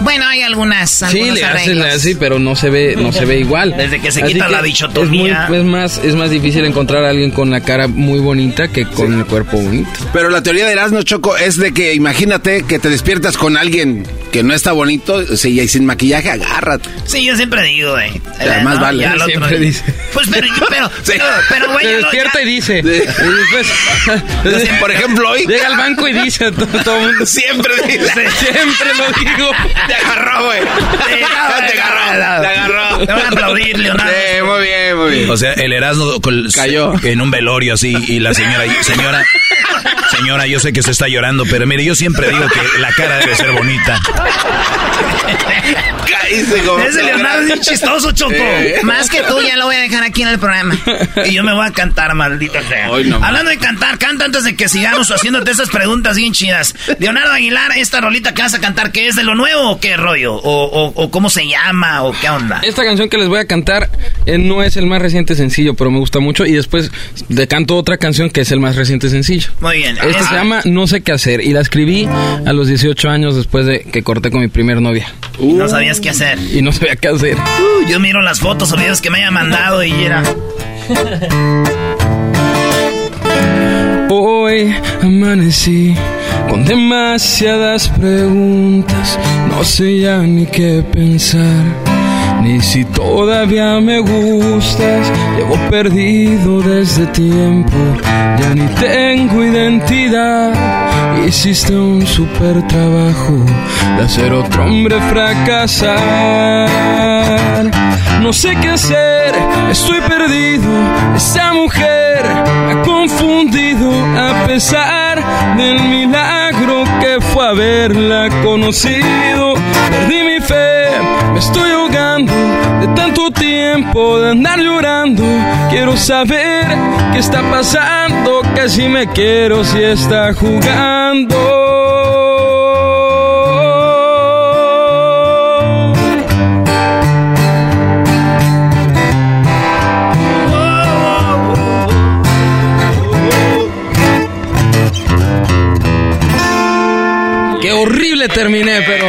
Bueno, hay algunas. Sí, le hacen así, pero no se ve, no se ve igual. Desde que se quita la dichotomía. Es, más, es más difícil encontrar a alguien con la cara muy bonita que con el cuerpo bonito. Pero la teoría de Erasmo Choco es de que imagínate que te despiertas con alguien que no está bonito y sin maquillaje, agárrate. Sí, yo siempre digo, eh. más vale. siempre dice. Pues, pero, [laughs] pero, pero, güey. Se despierta y dice. Y después, [laughs] por ejemplo, hoy. Llega al banco y dice todo, todo mundo. Siempre dice. Siempre lo digo. [laughs] [laughs] Te agarró, güey. Te agarró. Te agarró. Te van a aplaudir, Leonardo. Sí, muy bien, muy bien. O sea, el Erasmo cayó en un velorio así y la señora, señora, señora, yo sé que se está llorando, pero mire, yo siempre digo que la cara debe ser bonita. Ese Leonardo es bien chistoso, Choco. Más que tú, ya lo voy a dejar aquí en el programa. Y yo me voy a cantar, maldito sea. Hablando de cantar, canta antes de que sigamos haciéndote esas preguntas bien chidas. Leonardo Aguilar, esta rolita que vas a cantar, ¿qué es de lo nuevo qué rollo? ¿O, cómo se llama o qué onda? Esta canción que les voy a cantar eh, no es el más reciente sencillo, pero me gusta mucho. Y después le canto otra canción que es el más reciente sencillo. Muy bien. Esta se llama No sé qué hacer y la escribí a los 18 años después de que corté con mi primer novia. Y no sabías qué hacer. Y no sabía qué hacer. Uh, yo miro las fotos o videos que me haya mandado y era... [laughs] Hoy amanecí con demasiadas preguntas, no sé ya ni qué pensar, ni si todavía me gustas, llevo perdido desde tiempo, ya ni tengo identidad, hiciste un super trabajo de hacer otro hombre fracasar, no sé qué hacer, estoy perdido, esa mujer del milagro que fue haberla conocido. Perdí mi fe, me estoy ahogando de tanto tiempo de andar llorando. Quiero saber qué está pasando, casi me quiero si está jugando. Horrible terminé, pero.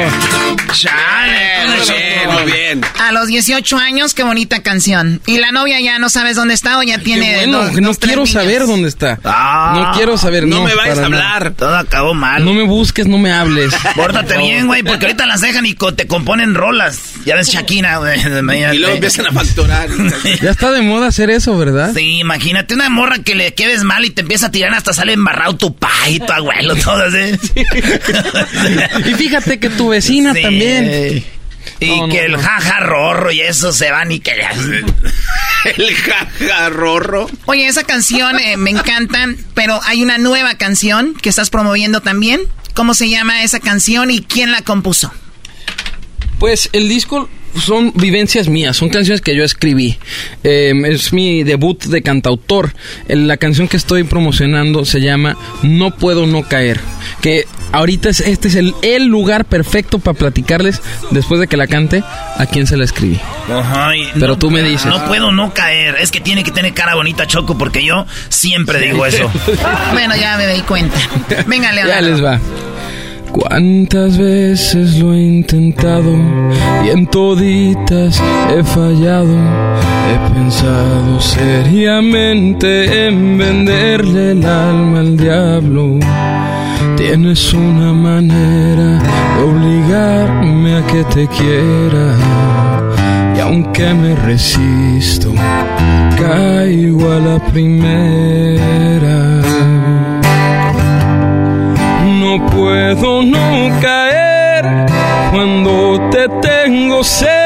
Bien, muy bien. A los 18 años, qué bonita canción. ¿Y la novia ya no sabes dónde está o ya tiene bueno, dos- no dos, quiero saber dónde está. Ah, no quiero saber. no No, me vayas a nada. hablar. Todo acabó mal. No me busques, no me hables. [laughs] Pórtate bien, güey, porque ahorita las dejan y co- te componen rolas. Ya ves Shakira, güey. [laughs] [laughs] Y luego empiezan a facturar. Ya está de moda hacer eso, ¿verdad? Sí, imagínate una morra que le quedes mal y te empieza a tirar hasta sale embarrado tu pa y tu abuelo, todo así. Y fíjate que tu vecina Sí. también. Y No, no, que el no. jaja rorro y eso se van y que... [laughs] el jaja rorro. Oye, esa canción eh, me encanta, pero hay una nueva canción que estás promoviendo también. ¿Cómo se llama esa canción y quién la compuso? Pues el disco son vivencias mías, son canciones que yo escribí. Eh, es mi debut de cantautor. El- La canción que estoy promocionando se llama No puedo no caer. Que ahorita es, este es el, el lugar perfecto para platicarles, después de que la cante, a quién se la escribí. Ajá, Pero no- tú me dices. No puedo no caer. Es que tiene que tener cara bonita, Choco, porque yo siempre digo eso. [laughs] Bueno, ya me di cuenta. Venga, Ya Leonardo. les va. Cuántas veces lo he intentado y en toditas he fallado. He pensado seriamente en venderle el alma al diablo. Tienes una manera de obligarme a que te quiera. Y aunque me resisto, caigo a la primera. No puedo no caer cuando te tengo cerca.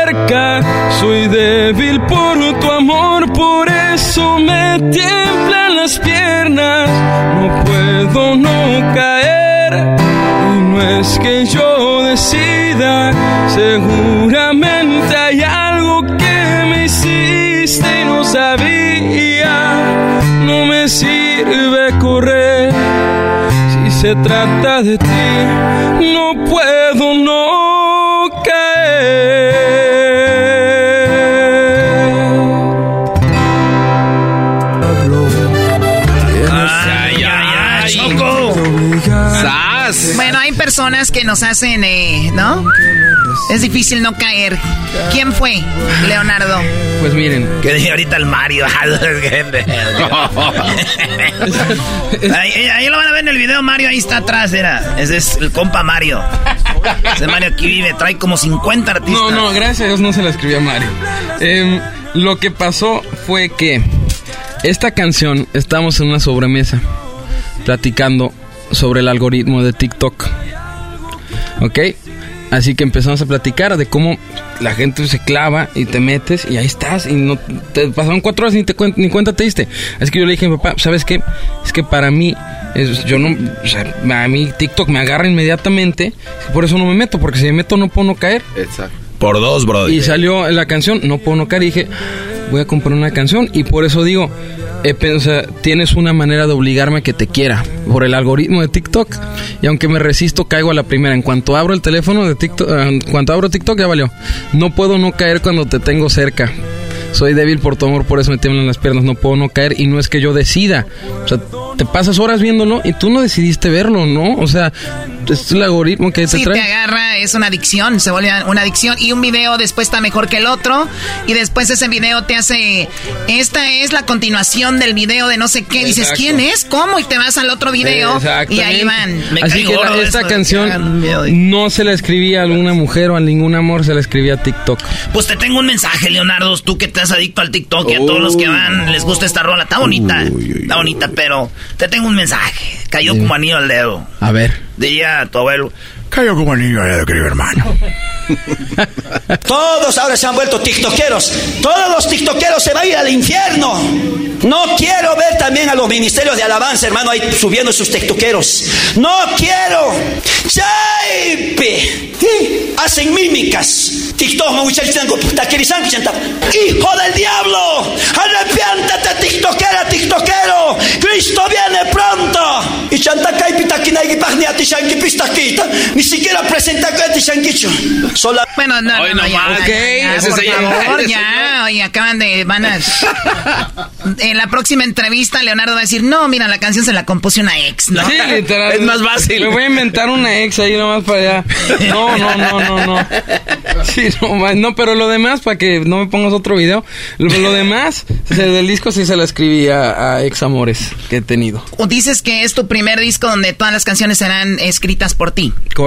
Soy débil por tu amor, por eso me tiemblan las piernas. No puedo no caer y no es que yo decida. Seguramente hay algo que me hiciste y no sabía. No me sirve correr si se trata de ti, no puedo Bueno, hay personas que nos hacen, eh, ¿no? Es difícil no caer. ¿Quién fue, Leonardo? Pues miren. Que dije ahorita el Mario. [laughs] ahí, ahí- ahí lo van a ver en el video, Mario ahí está atrás, era. Ese es el compa Mario. Ese Mario aquí vive, trae como 50 artistas. No, no, gracias a Dios no se la escribió a Mario. Em, lo que pasó fue que esta canción, estábamos en una sobremesa platicando sobre el algoritmo de TikTok. ¿Ok? Así que empezamos a platicar de cómo la gente se clava y te metes y ahí estás y no te pasaron cuatro horas ni, te cuen- ni cuenta te diste. Así que yo le dije a mi papá, ¿sabes qué? Es que para mí, es- yo no, o sea, a mí TikTok me agarra inmediatamente, por eso no me meto, porque si me meto no puedo no caer. Exacto. Por dos, bro. Y salió la canción, no puedo no caer, y dije, voy a comprar una canción y por eso digo, eh, pe- o sea, tienes una manera de obligarme a que te quiera por el algoritmo de TikTok y aunque me resisto caigo a la primera. En cuanto abro el teléfono de TikTok, eh, en cuanto abro TikTok ya valió. No puedo no caer cuando te tengo cerca. Soy débil por tu amor, por eso me tiemblan las piernas, no puedo no caer y no es que yo decida. O sea, te pasas horas viéndolo y tú no decidiste verlo, ¿no? O sea, es el algoritmo que te Sí, trae. te agarra, es una adicción, se vuelve una adicción y un video después está mejor que el otro y después ese video te hace, esta es la continuación del video de no sé qué, dices. ¿quién es? ¿Cómo? Y te vas al otro video y ahí van. Así que la- esta canción no se la escribí a alguna mujer o a ningún amor, se la escribí a TikTok. Pues te tengo un mensaje, Leonardo. Tú que estás adicto al TikTok y a todos los que van les gusta esta rola. Está bonita. Está bonita, pero te tengo un mensaje. Cayó como anillo al dedo. A ver. Diría tu abuelo. Cayó como dedo, querido hermano. [laughs] Todos ahora se han vuelto tiktokeros. Todos los tiktokeros se van a ir al infierno. No quiero ver también a los ministerios de alabanza, hermano, ahí subiendo sus tiktokeros. No quiero. Chaipe. Sí, Hacen mímicas. TikTok. Hijo del diablo. Arrepiéntate, tiktokera, tiktokero. Cristo viene pronto. Y chanta Ni siquiera presenta a ti shankicho. Sola. Bueno, no, Hoy no, no, ya, nomás. ya, Ok, ya, ese por favor, ya, oye, acaban de, van a, [laughs] en la próxima entrevista Leonardo va a decir, no, mira, la canción se la compuso una ex, ¿no? Sí, literal. Es más fácil. Me voy a inventar una ex ahí nomás para allá. No, no, no, no, no. Sí, no, no, pero lo demás, para que no me pongas otro video, lo, lo demás, del disco sí se la escribí a, a ex amores que he tenido. O dices que es tu primer disco donde todas las canciones serán escritas por ti. Correcto.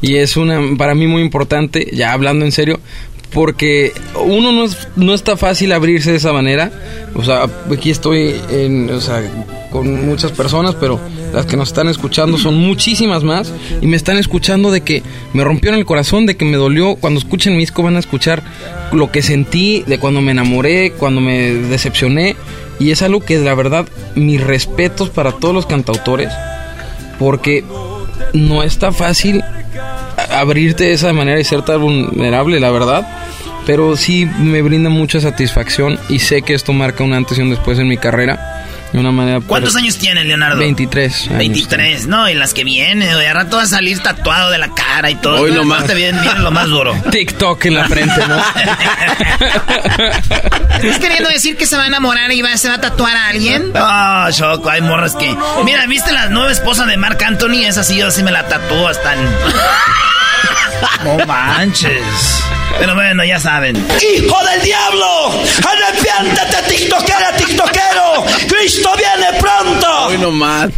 Y es una, para mí muy importante, ya hablando en serio, porque uno no, es, no está fácil abrirse de esa manera. O sea, aquí estoy con muchas personas, pero las que nos están escuchando son muchísimas más. Y me están escuchando de que me rompieron el corazón, de que me dolió. Cuando escuchen mi disco van a escuchar lo que sentí, de cuando me enamoré, cuando me decepcioné. Y es algo que la verdad, mis respetos para todos los cantautores, porque no está fácil abrirte de esa manera y ser tan vulnerable, la verdad. Pero sí me brinda mucha satisfacción y sé que esto marca un antes y un después en mi carrera. De una manera. ¿Cuántos años tienes, Leonardo? 23. años. 23, no, y las que vienen, de rato va a salir tatuado de la cara y todo. Hoy No, nomás. Te viene, viene lo más duro. [laughs] TikTok en la frente, ¿no? [laughs] ¿Estás queriendo decir que se va a enamorar y va, se va a tatuar a alguien? [laughs] Ah, Choco, hay morras que. Mira, ¿viste la nueva esposa de Marc Anthony? Esa sí, yo sí me la tatuó hasta en. No manches. Pero bueno, ya saben. ¡Hijo del diablo! ¡Arrepiéntete, tiktokera, tiktokero! ¡Cristo viene pronto! Hoy nomás.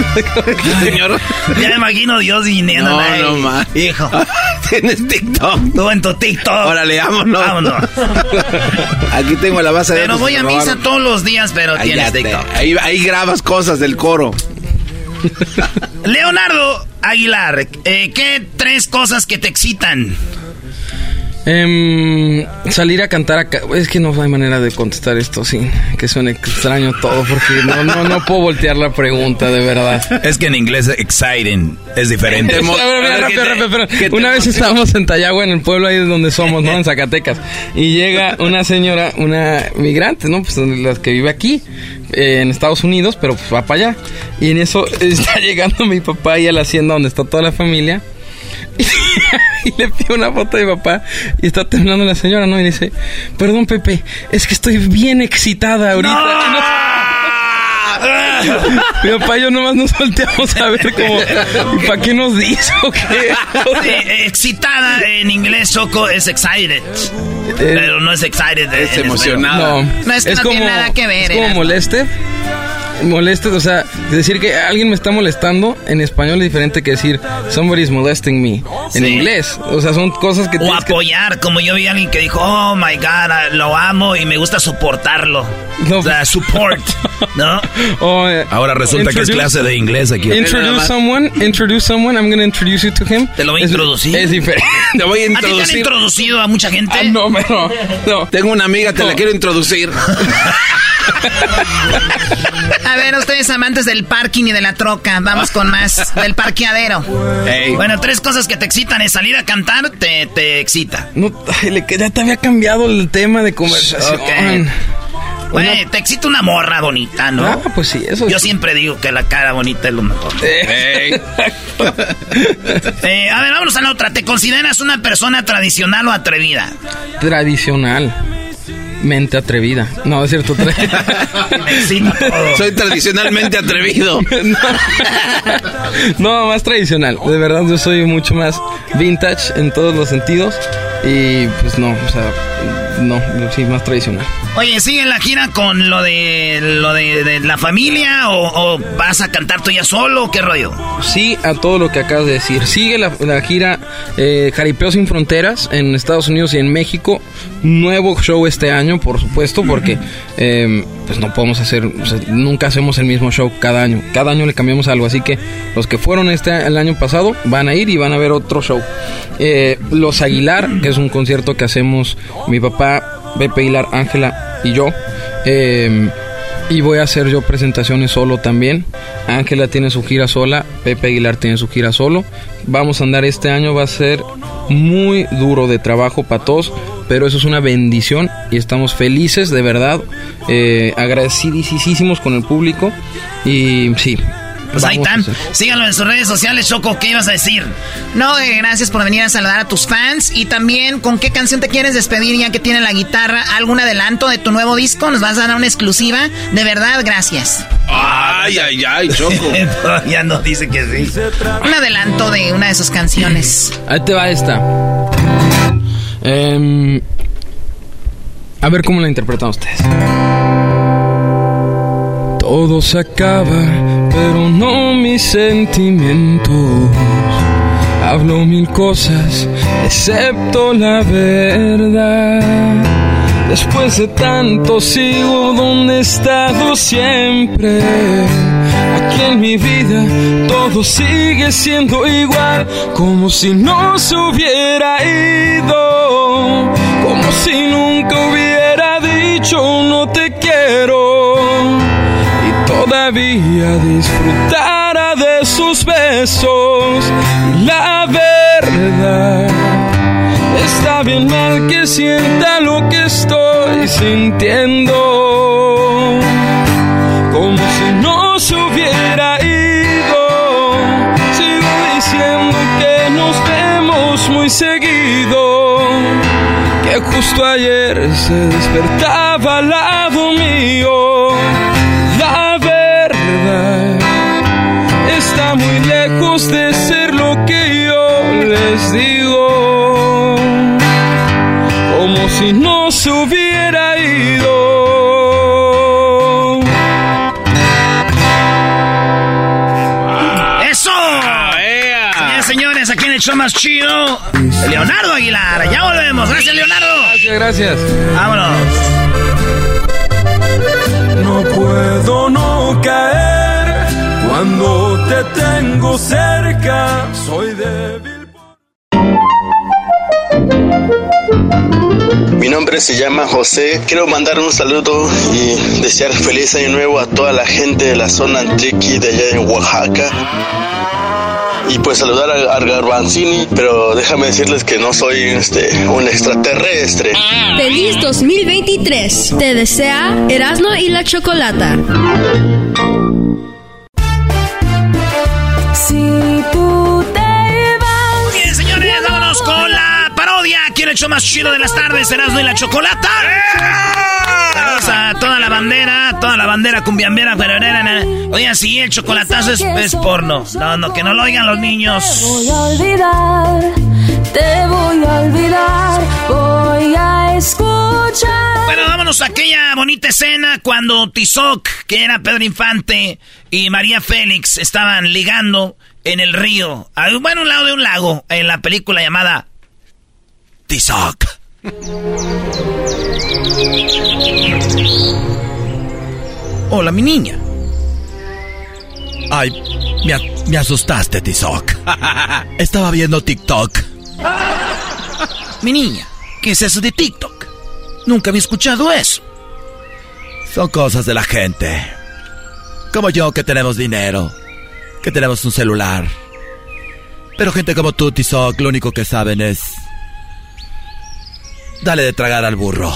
[laughs] Señor. Ya me imagino Dios viniendo. No, no más. Hijo. [laughs] Tienes TikTok. Tú en tu TikTok. Órale, vámonos. Vámonos. [laughs] Aquí tengo la base de Pero voy a misa todos los días, pero Ahí tienes te- TikTok. Ahí, ahí grabas cosas del coro. Leonardo Aguilar, eh, ¿qué tres cosas que te excitan? Em, salir a cantar acá. Es que no hay manera de contestar esto, sí. Que suene extraño todo, porque no, no, no puedo voltear la pregunta, de verdad. Es que en inglés exciting es diferente. Rápido. Una vez estábamos en Tayagua, en el pueblo ahí donde somos, ¿no? En Zacatecas. Y llega una señora, una migrante, ¿no? Pues las que vive aquí, eh, en Estados Unidos, pero pues va para allá. Y en eso [laughs] está llegando mi papá ahí a la hacienda donde está toda la familia. [laughs] y le pido una foto de mi papá y está temblando la señora, ¿no? Y dice, perdón Pepe, es que estoy bien excitada ahorita. [laughs] Mi papá y yo nomás nos volteamos a ver como, ¿y para qué nos dice o qué? Eh, excitada en inglés, Choco, es excited. Pero no es excited. Es No, No, es que no tiene nada que ver, Es como Erasmo. Moleste. Moleste, o sea, decir que alguien me está molestando en español es diferente que decir somebody's molesting me en Sí. inglés. O sea, son cosas que O que- apoyar, como yo vi a alguien que dijo, oh my god, ah, lo amo y me gusta soportarlo. O sea, support, ¿no? [laughs] O, eh, Ahora resulta que es introduce- clase de inglés aquí. Introduce someone, introduce someone, I'm gonna introduce you to him. Te lo voy a Es- introducir. Es diferente. [laughs] Te voy a ¿A ti te han introducir. introducido a mucha gente? Ah, no, pero [laughs] no. Tengo una amiga, te la No. quiero introducir. A ver, ustedes amantes del parking y de la troca, vamos con más del parqueadero. Bueno, tres cosas que te excitan es salir a cantar, te, te excita. No, ya te había cambiado el tema de conversación. Ok. Güey, te excita una morra bonita, ¿no? Ah, pues sí, eso Yo sí. siempre digo que la cara bonita es lo mejor. Ey. Eh, a ver, vámonos a la otra. ¿Te consideras una persona tradicional o atrevida? Tradicional. Mente atrevida. No, es cierto. Soy tradicionalmente atrevido. [laughs] no, más tradicional. De verdad, yo soy mucho más vintage en todos los sentidos. Y pues no, o sea, no, sí, más tradicional. Oye, ¿sigue la gira con lo de lo de, de la familia o, o vas a cantar tú ya solo o qué rollo? Sí a todo lo que acabas de decir. Sigue la, la gira eh, Jaripeo sin Fronteras en Estados Unidos y en México. Nuevo show este año, por supuesto, porque eh, pues no podemos hacer, nunca hacemos el mismo show cada año. Cada año le cambiamos algo, así que los que fueron este el año pasado van a ir y van a ver otro show. Eh, Los Aguilar, que es un concierto que hacemos mi papá, Pepe Aguilar, Ángela y yo. Eh, y voy a hacer yo presentaciones solo también. Ángela tiene su gira sola, Pepe Aguilar tiene su gira solo. Vamos a andar este año, va a ser muy duro de trabajo para todos, pero eso es una bendición y estamos felices, de verdad, eh, agradecidísimos con el público. Y sí, Pues ahí están. Síganlo en sus redes sociales, Choco. ¿Qué ibas a decir? No, eh, gracias por venir a saludar a tus fans. Y también, ¿con qué canción te quieres despedir ya que tiene la guitarra? ¿Algún adelanto de tu nuevo disco? ¿Nos vas a dar una exclusiva? De verdad, gracias. Ay, ay, ay, Choco. [laughs] ya no dice que sí. Un adelanto de una de sus canciones. Ahí te va esta. Em, a ver cómo la interpretan ustedes. Todo se acaba, pero no mis sentimientos. Hablo mil cosas, excepto la verdad. Después de tanto sigo donde he estado siempre. Aquí en mi vida todo sigue siendo igual, como si no se hubiera ido, dicho no te quiero y todavía disfrutara de sus besos y la verdad. Está bien mal que sienta lo que estoy sintiendo. Como si no se hubiera ido. Sigo diciendo que nos vemos muy seguido. Que justo ayer se despertaba al lado mío. La verdad está muy lejos de ser lo que yo les digo como si no se hubiera show más chido, Leonardo Aguilar. Ya volvemos. Gracias, Leonardo. Gracias, gracias. Vámonos. No puedo no caer cuando te tengo cerca. Soy débil. Mi nombre se llama José. Quiero mandar un saludo y desear feliz año nuevo a toda la gente de la zona Antriqui de allá en Oaxaca. Y pues saludar al, al Garbanzini, pero déjame decirles que no soy este un extraterrestre. Feliz 2023. Te desea Erasmo y la Chocolata. Si tú te vas. Bien, señores, vámonos con la parodia. En el show más chido de las tardes, Erasmo y la Chocolata. Saludos a toda la bandera, toda la bandera cumbiambera, ferorera. Oigan, sí, el chocolatazo es, es porno. No, no, que no lo oigan los niños. Voy a olvidar, te voy a olvidar, voy a escuchar. Bueno, vámonos a aquella bonita escena cuando Tizoc, que era Pedro Infante, y María Félix estaban ligando en el río, a bueno, un lado de un lago, en la película llamada Tizoc. Hola, mi niña. Ay, me, me asustaste, Tizoc. [laughs] Estaba viendo TikTok. Mi niña, ¿qué es eso de TikTok? Nunca había escuchado eso. Son cosas de la gente. Como yo que tenemos dinero, que tenemos un celular. Pero gente como tú, Tizoc, lo único que saben es... Dale de tragar al burro.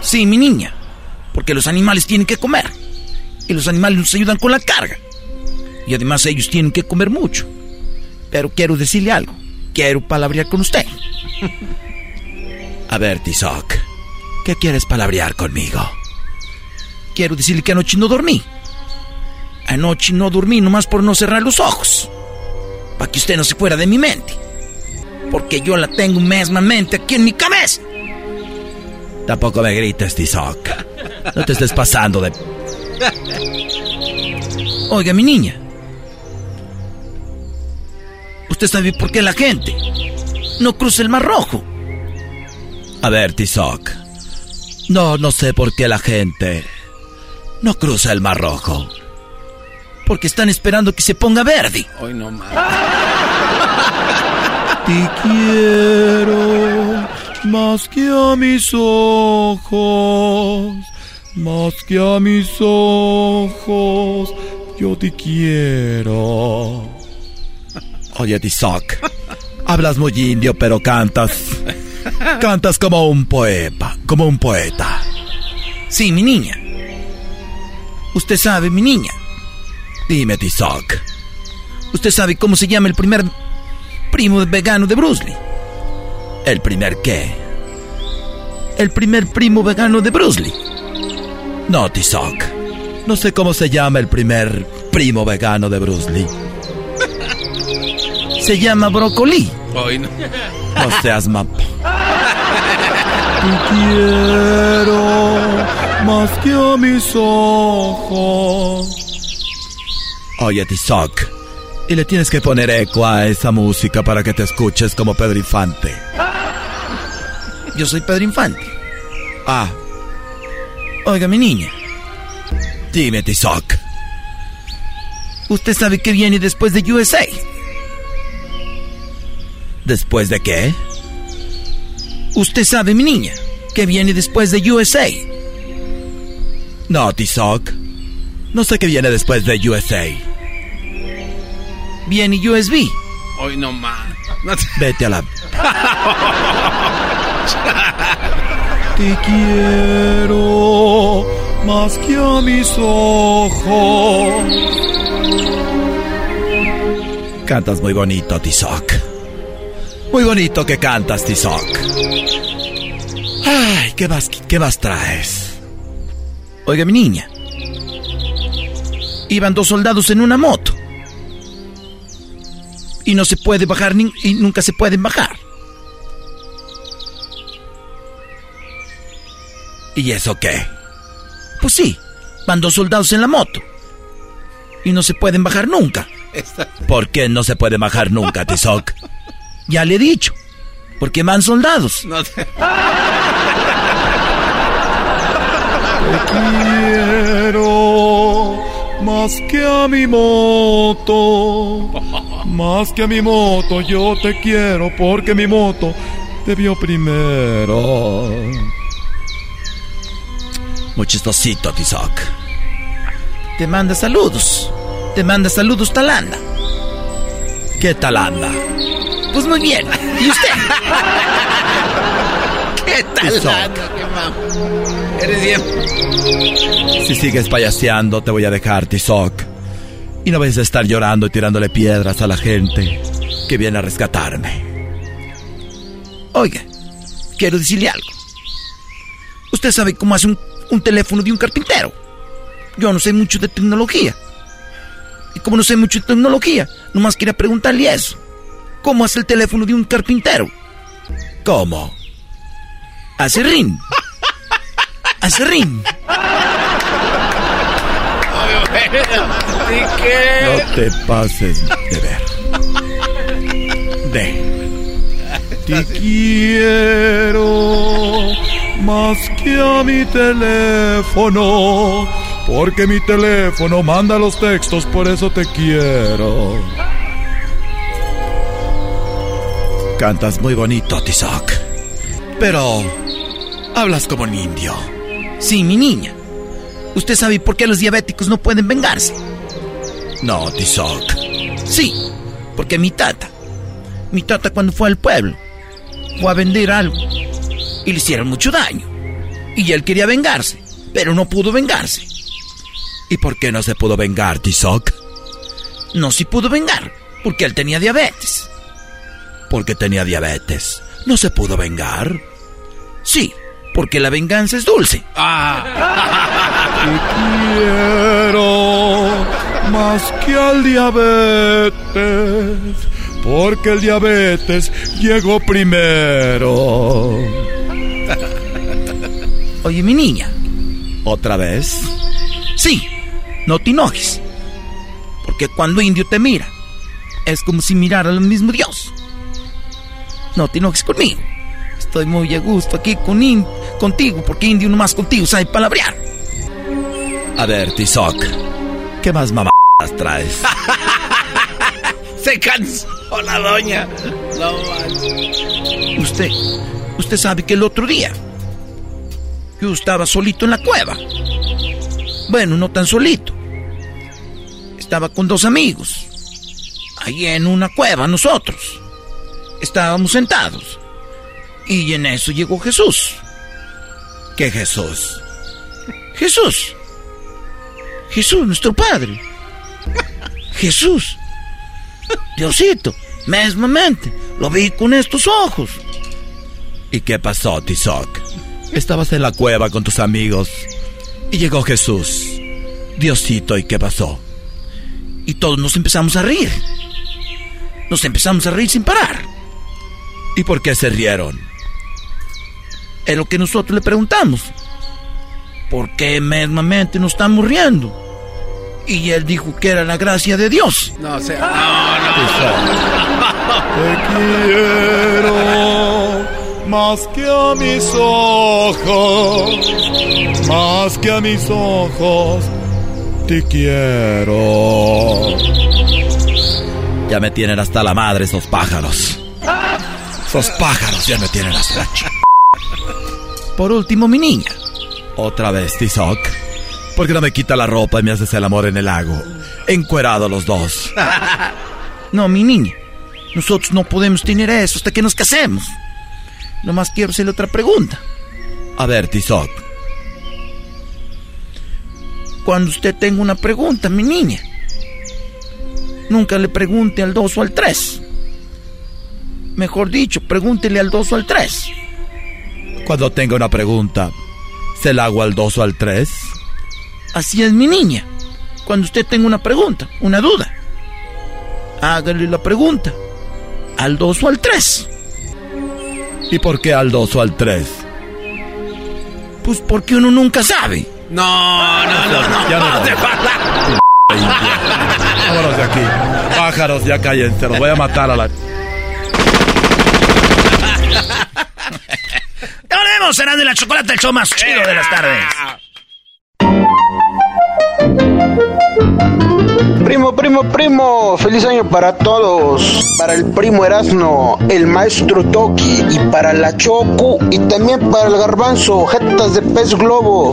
Sí, mi niña. Porque los animales tienen que comer. Y los animales nos ayudan con la carga. Y además ellos tienen que comer mucho. Pero quiero decirle algo. Quiero palabrear con usted. [laughs] A ver, Tizoc. ¿Qué quieres palabrear conmigo? Quiero decirle que anoche no dormí. Anoche no dormí nomás por no cerrar los ojos. Para que usted no se fuera de mi mente. Porque yo la tengo mesmamente aquí en mi cabeza. Tampoco me grites, Tizoc. No te estés pasando de... Oiga, mi niña. Usted sabe por qué la gente no cruza el Mar Rojo. A ver, Tizoc. No, no sé por qué la gente no cruza el Mar Rojo. Porque están esperando que se ponga verde. Hoy no más. [laughs] Te quiero más que a mis ojos, más que a mis ojos, yo te quiero. Oye, Tizoc. Hablas muy indio, pero cantas. Cantas como un poeta, como un poeta. Sí, mi niña. Usted sabe, mi niña, Dime, Tizoc. ¿Usted sabe cómo se llama el primer primo vegano de Bruce Lee? ¿El primer qué? El primer primo vegano de Bruce Lee. No, Tizoc. No sé cómo se llama el primer primo vegano de Bruce Lee. [laughs] Se llama Brócoli. Hoy no. No seas mapa. Te quiero más que a mis ojos. Oye, Tizoc. Y le tienes que poner eco a esa música para que te escuches como Pedro Infante. Yo soy Pedro Infante. Ah. Oiga, mi niña. Dime, Tizoc. ¿Usted sabe qué viene después de USA? ¿Después de qué? Usted sabe, mi niña, qué viene después de USA. No, Tizoc. No sé qué viene después de USA. Viene USB. Hoy no más. Vete a la... [laughs] Te quiero más que a mis ojos. Cantas muy bonito, Tizoc. Muy bonito que cantas, Tizoc. Ay, ¿qué más, qué más traes? Oiga, mi niña. Iban dos soldados en una moto. Y no se puede bajar ni- y nunca se pueden bajar. ¿Y eso qué? Pues sí, van dos soldados en la moto. Y no se pueden bajar nunca. [laughs] ¿Por qué no se puede bajar nunca, Tizoc? Ya le he dicho. Porque van soldados. No te- Te quiero más que a mi moto. Más que a mi moto, yo te quiero porque mi moto te vio primero. Muy chistosito, Tizoc. Te manda saludos. Te manda saludos, Talanda. ¿Qué Talanda? Pues muy bien. ¿Y usted? [laughs] ¿Qué tal? Tizoc. Qué mam- Eres bien. Si sigues payaseando, te voy a dejar, Tizoc. Y no vayas a estar llorando y tirándole piedras a la gente que viene a rescatarme. Oiga, quiero decirle algo. Usted sabe cómo hace un, teléfono de un carpintero. Yo no sé mucho de tecnología. Y como no sé mucho de tecnología, nomás quería preguntarle eso. ¿Cómo hace el teléfono de un carpintero? ¿Cómo? Hace rin. Hace rin. No te pases de ver. De. Te quiero más que a mi teléfono. Porque mi teléfono manda los textos, por eso te quiero. Cantas muy bonito, Tizoc. Pero hablas como un indio. Sí, mi niña. ¿Usted sabe por qué los diabéticos no pueden vengarse? No, Tizoc. Sí, porque mi tata. Mi tata cuando fue al pueblo fue a vender algo y le hicieron mucho daño. Y él quería vengarse, pero no pudo vengarse. ¿Y por qué no se pudo vengar, Tizoc? No se pudo vengar, porque él tenía diabetes. Porque tenía diabetes. ¿No se pudo vengar? Sí, porque la venganza es dulce. Te quiero más que al diabetes. Porque el diabetes llegó primero. Oye, mi niña. ¿Otra vez? Sí, no te enojes. Porque cuando indio te mira, es como si mirara al mismo Dios. No te enojes conmigo. Estoy muy a gusto aquí con in- contigo, porque indio nomás contigo sabe palabrear. A ver, Tizoc, ¿qué más mamadas traes? [laughs] Se cansó la doña. No. Usted, usted sabe que el otro día yo estaba solito en la cueva. Bueno, no tan solito. Estaba con dos amigos. Ahí en una cueva nosotros. Estábamos sentados. Y en eso llegó Jesús. ¿Qué Jesús? Jesús. Jesús, nuestro Padre. Jesús, Diosito, mesmamente, lo vi con estos ojos. ¿Y qué pasó, Tizoc? Estabas en la cueva con tus amigos y llegó Jesús. Diosito, ¿y qué pasó? Y todos nos empezamos a reír. Nos empezamos a reír sin parar. ¿Y por qué se rieron? Es lo que nosotros le preguntamos. ¿Por qué mesmamente nos estamos riendo? Y él dijo que era la gracia de Dios. No, o sea, no, Te quiero más que a mis ojos, más que a mis ojos, te quiero. Ya me tienen hasta la madre esos pájaros. Esos pájaros ya me tienen hasta... Por último, mi niña. Otra vez, Tizoc. ¿Por qué no me quita la ropa y me haces el amor en el lago? Encuerados los dos. [laughs] No, mi niña. Nosotros no podemos tener eso hasta que nos casemos. Nomás quiero hacerle otra pregunta. A ver, Tizoc. Cuando usted tenga una pregunta, mi niña, nunca le pregunte al 2 o al 3. Mejor dicho, pregúntele al 2 o al 3. Cuando tenga una pregunta, ¿se la hago al 2 o al 3? Así es, mi niña. Cuando usted tenga una pregunta, una duda, hágale la pregunta al 2 o al 3. ¿Y por qué al 2 o al 3? Pues porque uno nunca sabe. No, no, no, no. Ya no no pasa. Vámonos de aquí. Pájaros, ya cállense. Los voy a matar a la... Ya volvemos, será de la chocolate el show más chido de las tardes. Primo, primo, primo, feliz año para todos. Para el primo Erasmo, el maestro Toki y para la Choco y también para el garbanzo, jetas de pez globo.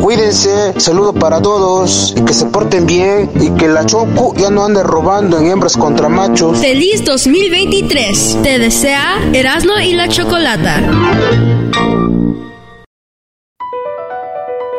Cuídense, saludo para todos y que se porten bien y que la Choco ya no ande robando en hembras contra machos. Feliz 2023. Te desea Erasmo y la Chocolata.